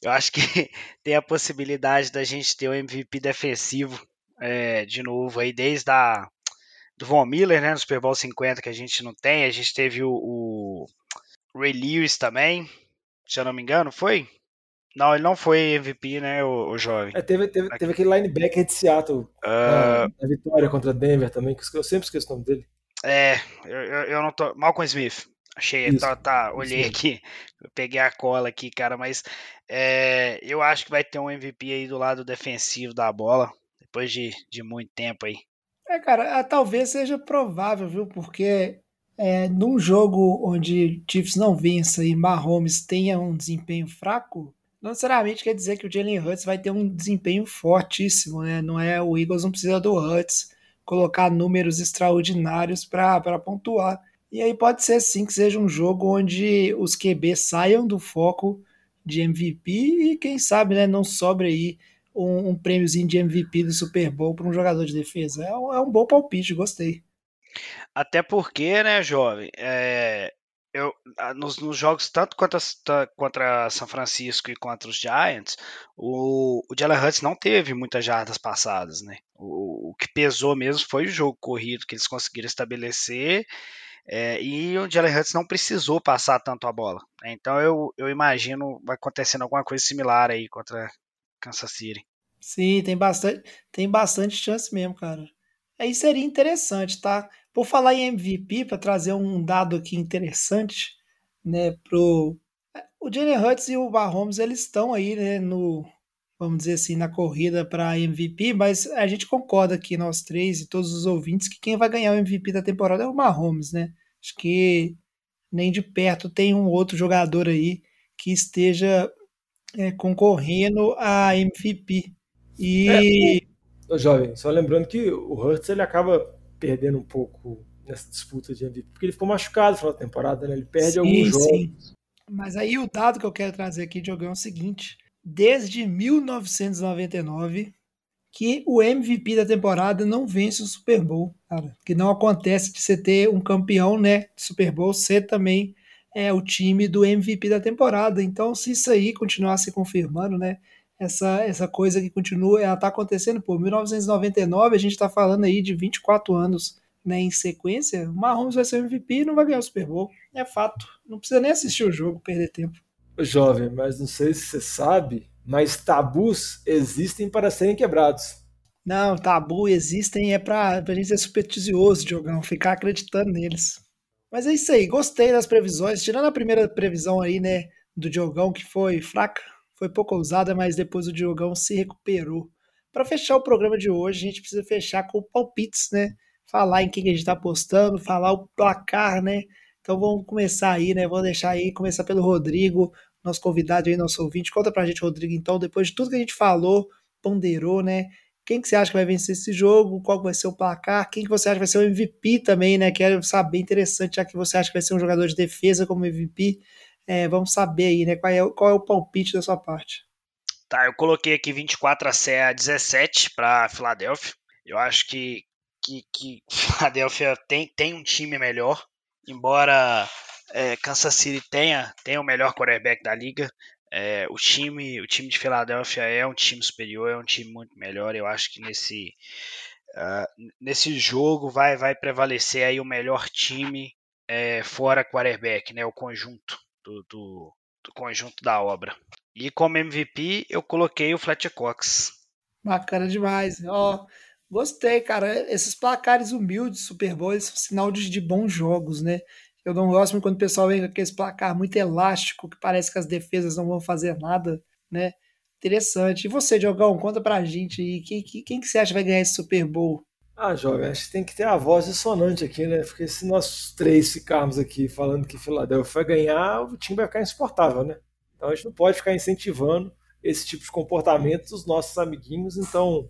Eu acho que tem a possibilidade da gente ter o MVP defensivo é, de novo aí, desde a, do Von Miller, né? No Super Bowl 50 que a gente não tem. A gente teve o, o Ray Lewis também, se eu não me engano, foi? Não, ele não foi MVP, né, o, o jovem. É, teve, teve, teve, aquele linebacker de Seattle, uh... a vitória contra Denver também, que eu sempre esqueço o nome dele. É, eu, eu não tô. Malcolm Smith. Achei, tá, tá, olhei Isso. aqui, peguei a cola aqui, cara, mas é, eu acho que vai ter um MVP aí do lado defensivo da bola, depois de, de muito tempo aí. É, cara, ah, talvez seja provável, viu? Porque é, num jogo onde Chiefs não vença e Mahomes tenha um desempenho fraco, não necessariamente quer dizer que o Jalen Hurts vai ter um desempenho fortíssimo, né? Não é o Eagles não precisa do Hurts colocar números extraordinários para pontuar. E aí pode ser sim que seja um jogo onde os QB saiam do foco de MVP e quem sabe, né, não sobre aí um, um prêmiozinho de MVP do Super Bowl para um jogador de defesa. É um, é um bom palpite, gostei. Até porque, né, jovem, é, eu, nos, nos, jogos tanto contra, contra São Francisco e contra os Giants, o, o Jalen Hurts não teve muitas jardas passadas, né? O, o que pesou mesmo foi o jogo corrido que eles conseguiram estabelecer é, e o Jalen Hurts não precisou passar tanto a bola. Né? Então eu, eu imagino acontecendo alguma coisa similar aí contra Kansas City. Sim, tem bastante, tem bastante chance mesmo, cara. Aí seria interessante, tá? Por falar em MVP, para trazer um dado aqui interessante, né, pro o Jalen Hurts e o Mahomes, eles estão aí, né, no vamos dizer assim, na corrida para MVP, mas a gente concorda aqui nós três e todos os ouvintes que quem vai ganhar o MVP da temporada é o Mahomes, né? Acho que nem de perto tem um outro jogador aí que esteja é, concorrendo a MVP. E é, jovem, só lembrando que o Hurts ele acaba perdendo um pouco nessa disputa de MVP, porque ele ficou machucado no final da temporada, né? Ele perde sim, alguns jogos. Sim. Mas aí o dado que eu quero trazer aqui, Diogão, é o seguinte: desde 1999 que o MVP da temporada não vence o Super Bowl, cara. Que não acontece de você ter um campeão, né, de Super Bowl ser também é o time do MVP da temporada. Então, se isso aí continuar se confirmando, né, essa, essa coisa que continua, ela tá acontecendo, pô, 1999, a gente tá falando aí de 24 anos né, em sequência, o Mahomes vai ser o MVP e não vai ganhar o Super Bowl. É fato. Não precisa nem assistir o jogo, perder tempo. Jovem, mas não sei se você sabe, mas tabus existem para serem quebrados. Não, tabu existem é para a gente ser supersticioso, Diogão, ficar acreditando neles. Mas é isso aí, gostei das previsões, tirando a primeira previsão aí, né, do Diogão, que foi fraca, foi pouco ousada, mas depois o Diogão se recuperou. Para fechar o programa de hoje, a gente precisa fechar com palpites, né? Falar em quem a gente está apostando, falar o placar, né? Então vamos começar aí, né? Vou deixar aí, começar pelo Rodrigo, nosso convidado aí, nosso ouvinte. Conta pra gente, Rodrigo, então, depois de tudo que a gente falou, ponderou, né? Quem que você acha que vai vencer esse jogo? Qual vai ser o placar? Quem que você acha que vai ser o MVP também, né? Quero saber, interessante, já que você acha que vai ser um jogador de defesa como MVP. É, vamos saber aí, né? Qual é, qual é o palpite da sua parte? Tá, eu coloquei aqui 24 a 17 para Filadélfia. Eu acho que que, que Filadélfia tem, tem um time melhor, embora é, Kansas City tenha, tenha o melhor quarterback da liga. É, o time o time de Filadélfia é um time superior, é um time muito melhor. Eu acho que nesse, uh, nesse jogo vai, vai prevalecer aí o melhor time é, fora quarterback, né? O conjunto do, do, do, conjunto da obra. E como MVP eu coloquei o Fletcher Cox. Bacana demais. Ó, gostei, cara. Esses placares humildes, Super Bowl, são sinal de, de bons jogos, né? Eu não gosto muito quando o pessoal vem com aquele placar muito elástico, que parece que as defesas não vão fazer nada, né? Interessante. E você, Diogão, conta pra gente aí, quem, quem que você acha que vai ganhar esse Super Bowl? Ah, jovem, acho que tem que ter a voz dissonante aqui, né? Porque se nós três ficarmos aqui falando que Philadelphia vai ganhar, o time vai ficar insuportável, né? Então a gente não pode ficar incentivando esse tipo de comportamento dos nossos amiguinhos. Então,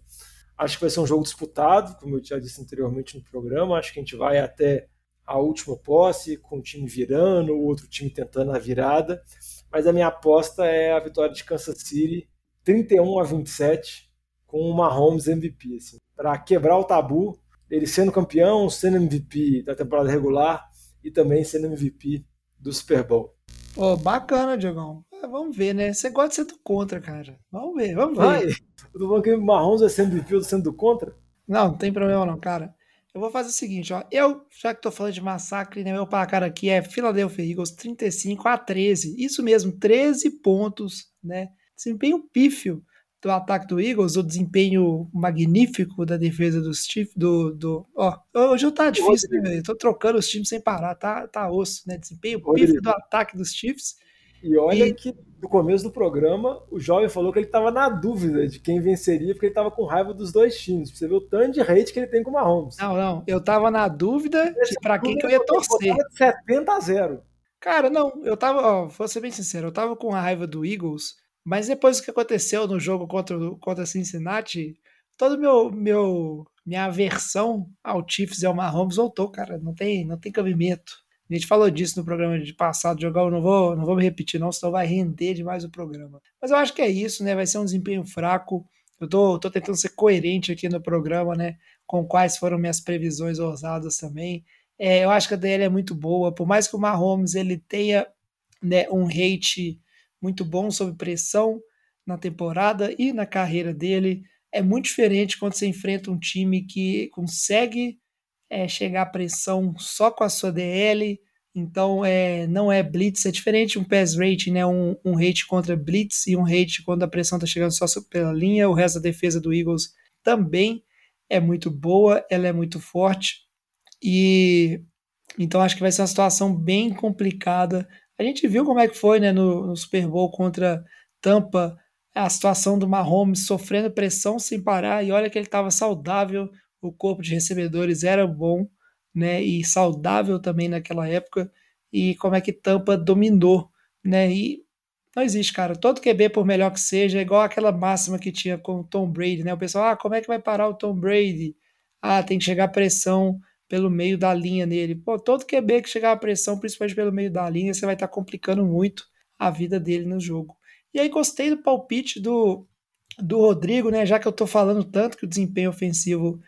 acho que vai ser um jogo disputado, como eu já disse anteriormente no programa. Acho que a gente vai até a última posse, com o time virando, o outro time tentando a virada. Mas a minha aposta é a vitória de Kansas City, 31 a 27, com o Mahomes MVP. Assim, para quebrar o tabu, ele sendo campeão, sendo MVP da temporada regular e também sendo MVP do Super Bowl. Pô, bacana, Diogão. É, vamos ver, né? Você gosta de ser do contra, cara. Vamos ver, vamos ver. Vai. Eu tô falando que o Mahomes é sendo MVP ou sendo do contra? Não, não tem problema não, cara. Eu vou fazer o seguinte, ó. Eu, já que tô falando de massacre, né, meu placar aqui é Philadelphia Eagles 35 a 13. Isso mesmo, 13 pontos, né? Desempenho pífio do ataque do Eagles, o desempenho magnífico da defesa dos Chiefs, do, do... Ó, hoje tá difícil, né, velho? Tô trocando os times sem parar, tá, tá osso, né? Desempenho pífio do ataque dos Chiefs e olha e... que no começo do programa o jovem falou que ele estava na dúvida de quem venceria, porque ele estava com raiva dos dois times. Você vê o tanto de hate que ele tem com o Mahomes. Não, não. Eu estava na dúvida de para quem que eu ia torcer. De 70 a 0. Cara, não, eu tava, ó, vou ser bem sincero, eu tava com a raiva do Eagles Mas depois do que aconteceu no jogo contra, contra Cincinnati, todo meu, meu minha aversão ao Chiefs e ao Mahomes voltou, cara. Não tem, não tem cabimento. A gente falou disso no programa de passado, jogar, eu não vou, não vou me repetir não, senão vai render demais o programa. Mas eu acho que é isso, né? Vai ser um desempenho fraco. Eu tô, tô tentando ser coerente aqui no programa, né? Com quais foram minhas previsões ousadas também. É, eu acho que a DL é muito boa, por mais que o Mahomes ele tenha né, um hate muito bom sob pressão na temporada e na carreira dele, é muito diferente quando você enfrenta um time que consegue é, chegar à pressão só com a sua DL, então é, não é blitz, é diferente um pass rate, né, um, um hate contra blitz e um hate quando a pressão está chegando só pela linha, o resto da defesa do Eagles também é muito boa, ela é muito forte, e então acho que vai ser uma situação bem complicada. A gente viu como é que foi né, no, no Super Bowl contra Tampa, a situação do Mahomes sofrendo pressão sem parar, e olha que ele estava saudável, o corpo de recebedores era bom, né, e saudável também naquela época, e como é que Tampa dominou, né, e não existe, cara, todo QB, por melhor que seja, é igual aquela máxima que tinha com o Tom Brady, né, o pessoal, ah, como é que vai parar o Tom Brady? Ah, tem que chegar pressão pelo meio da linha nele. Pô, todo QB que chegar a pressão, principalmente pelo meio da linha, você vai estar tá complicando muito a vida dele no jogo. E aí gostei do palpite do, do Rodrigo, né? Já que eu tô falando tanto que o desempenho ofensivo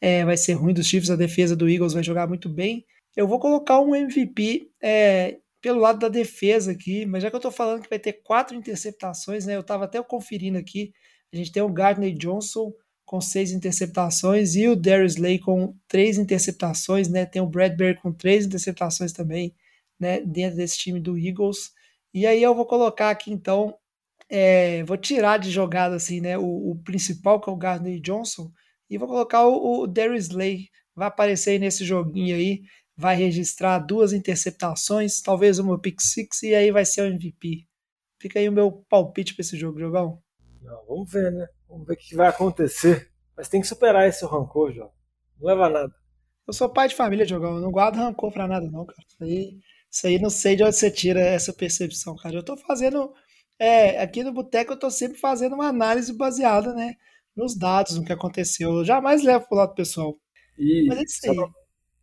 é, vai ser ruim dos Chiefs, a defesa do Eagles vai jogar muito bem. Eu vou colocar um MVP é, pelo lado da defesa aqui, mas já que eu tô falando que vai ter quatro interceptações, né? Eu tava até conferindo aqui. A gente tem o Gardner Johnson com seis interceptações e o Darius Slay com três interceptações, né? Tem o Bradbury com três interceptações também, né? Dentro desse time do Eagles. E aí eu vou colocar aqui então é, vou tirar de jogada assim, né, o, o, principal que é o Gardner Johnson e vou colocar o, o Darius Slay, vai aparecer aí nesse joguinho aí, vai registrar duas interceptações, talvez uma pick six e aí vai ser o MVP. Fica aí o meu palpite para esse jogo, jogão. Não, vamos ver, né? Vamos ver o que vai acontecer. Mas tem que superar esse rancor, João. Não leva a nada. Eu sou pai de família, Jogão. Eu não guardo rancor pra nada, não, cara. Isso aí, isso aí não sei de onde você tira essa percepção, cara. Eu tô fazendo é, aqui no Boteco eu tô sempre fazendo uma análise baseada, né, nos dados, no que aconteceu. Eu jamais levo pro lado pessoal. E Mas é isso aí. Só pra,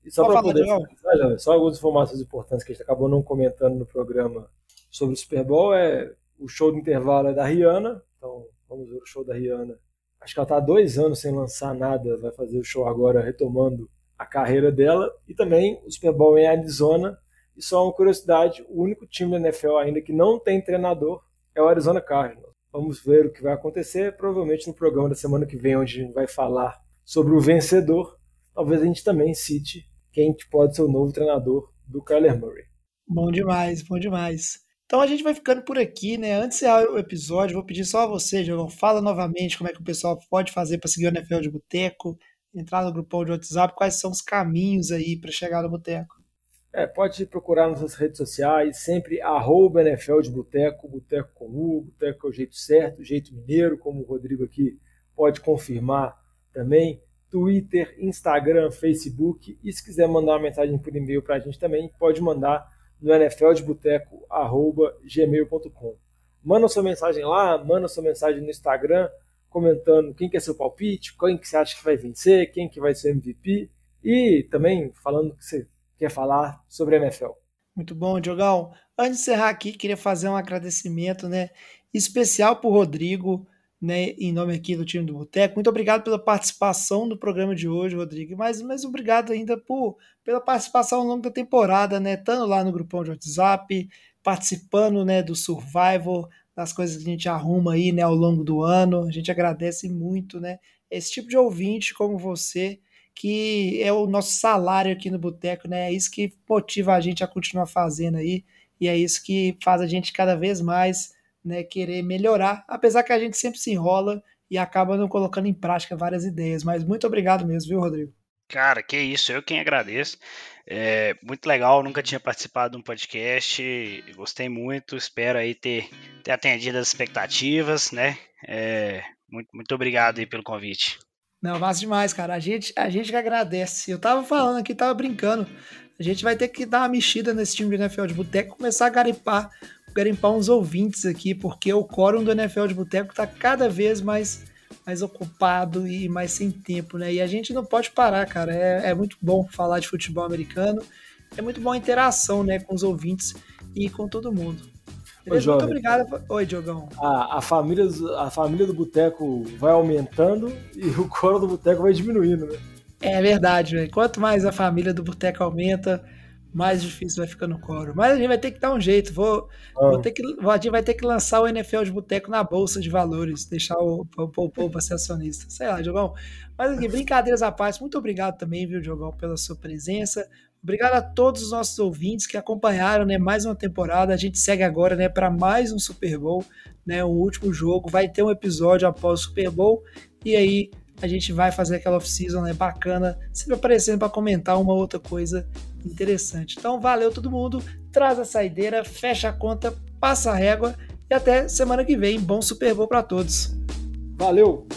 e só para poder falar, só algumas informações importantes que a gente acabou não comentando no programa sobre o Super Bowl é o show de intervalo é da Rihanna, então vamos ver o show da Rihanna. Acho que ela está há dois anos sem lançar nada, vai fazer o show agora retomando a carreira dela. E também o Super Bowl em Arizona. E só uma curiosidade: o único time da NFL ainda que não tem treinador é o Arizona Cardinals. Vamos ver o que vai acontecer, provavelmente no programa da semana que vem, onde a gente vai falar sobre o vencedor. Talvez a gente também cite quem pode ser o novo treinador do Kyler Murray. Bom demais, bom demais. Então a gente vai ficando por aqui, né? Antes de encerrar o episódio, vou pedir só a você, João, fala novamente como é que o pessoal pode fazer para seguir o NFL de Boteco, entrar no grupão de WhatsApp, quais são os caminhos aí para chegar no Boteco. É, pode procurar nas nossas redes sociais, sempre arroba NFL de Boteco, Boteco com U, Boteco é o jeito certo, jeito mineiro, como o Rodrigo aqui pode confirmar também. Twitter, Instagram, Facebook. E se quiser mandar uma mensagem por e-mail para a gente também, pode mandar no nfldeboteco.gmail.com. Manda sua mensagem lá, manda sua mensagem no Instagram, comentando quem que é seu palpite, quem que você acha que vai vencer, quem que vai ser MVP. E também falando que você quer falar sobre a NFL. Muito bom, Diogão. Antes de encerrar aqui, queria fazer um agradecimento né, especial para o Rodrigo, né, em nome aqui do time do Boteco. Muito obrigado pela participação no programa de hoje, Rodrigo. Mas, mas obrigado ainda por, pela participação ao longo da temporada, né? Estando lá no grupão de WhatsApp, participando né, do Survival, das coisas que a gente arruma aí né, ao longo do ano. A gente agradece muito, né? Esse tipo de ouvinte como você que é o nosso salário aqui no Boteco, né? É isso que motiva a gente a continuar fazendo aí, e é isso que faz a gente cada vez mais né, querer melhorar, apesar que a gente sempre se enrola e acaba não colocando em prática várias ideias. Mas muito obrigado mesmo, viu, Rodrigo? Cara, que isso, eu quem agradeço. É muito legal, nunca tinha participado de um podcast, gostei muito, espero aí ter, ter atendido as expectativas, né? É, muito, muito obrigado aí pelo convite. Não, massa demais, cara. A gente, a gente que agradece. Eu tava falando aqui, tava brincando. A gente vai ter que dar uma mexida nesse time de NFL de boteco, começar a garimpar garimpar uns ouvintes aqui, porque o quórum do NFL de Boteco tá cada vez mais, mais ocupado e mais sem tempo, né? E a gente não pode parar, cara. É, é muito bom falar de futebol americano, é muito bom a interação, né, com os ouvintes e com todo mundo. Ô, Muito jovem. obrigado. Oi, Diogão. A, a, família, a família do boteco vai aumentando e o coro do boteco vai diminuindo, né? É verdade, velho. Quanto mais a família do Boteco aumenta, mais difícil vai ficando o coro. Mas a gente vai ter que dar um jeito. Vou, vou ter que, a gente vai ter que lançar o NFL de Boteco na bolsa de valores, deixar o, para ser acionista. Sei lá, Diogão. Mas aqui, brincadeiras à parte, muito obrigado também, viu, Diogão, pela sua presença. Obrigado a todos os nossos ouvintes que acompanharam, né, mais uma temporada. A gente segue agora, né, para mais um Super Bowl, né, o último jogo. Vai ter um episódio após o Super Bowl e aí a gente vai fazer aquela off-season, né, bacana, sempre aparecendo para comentar uma outra coisa interessante. Então, valeu todo mundo. Traz a saideira, fecha a conta, passa a régua e até semana que vem. Bom Super Bowl para todos. Valeu.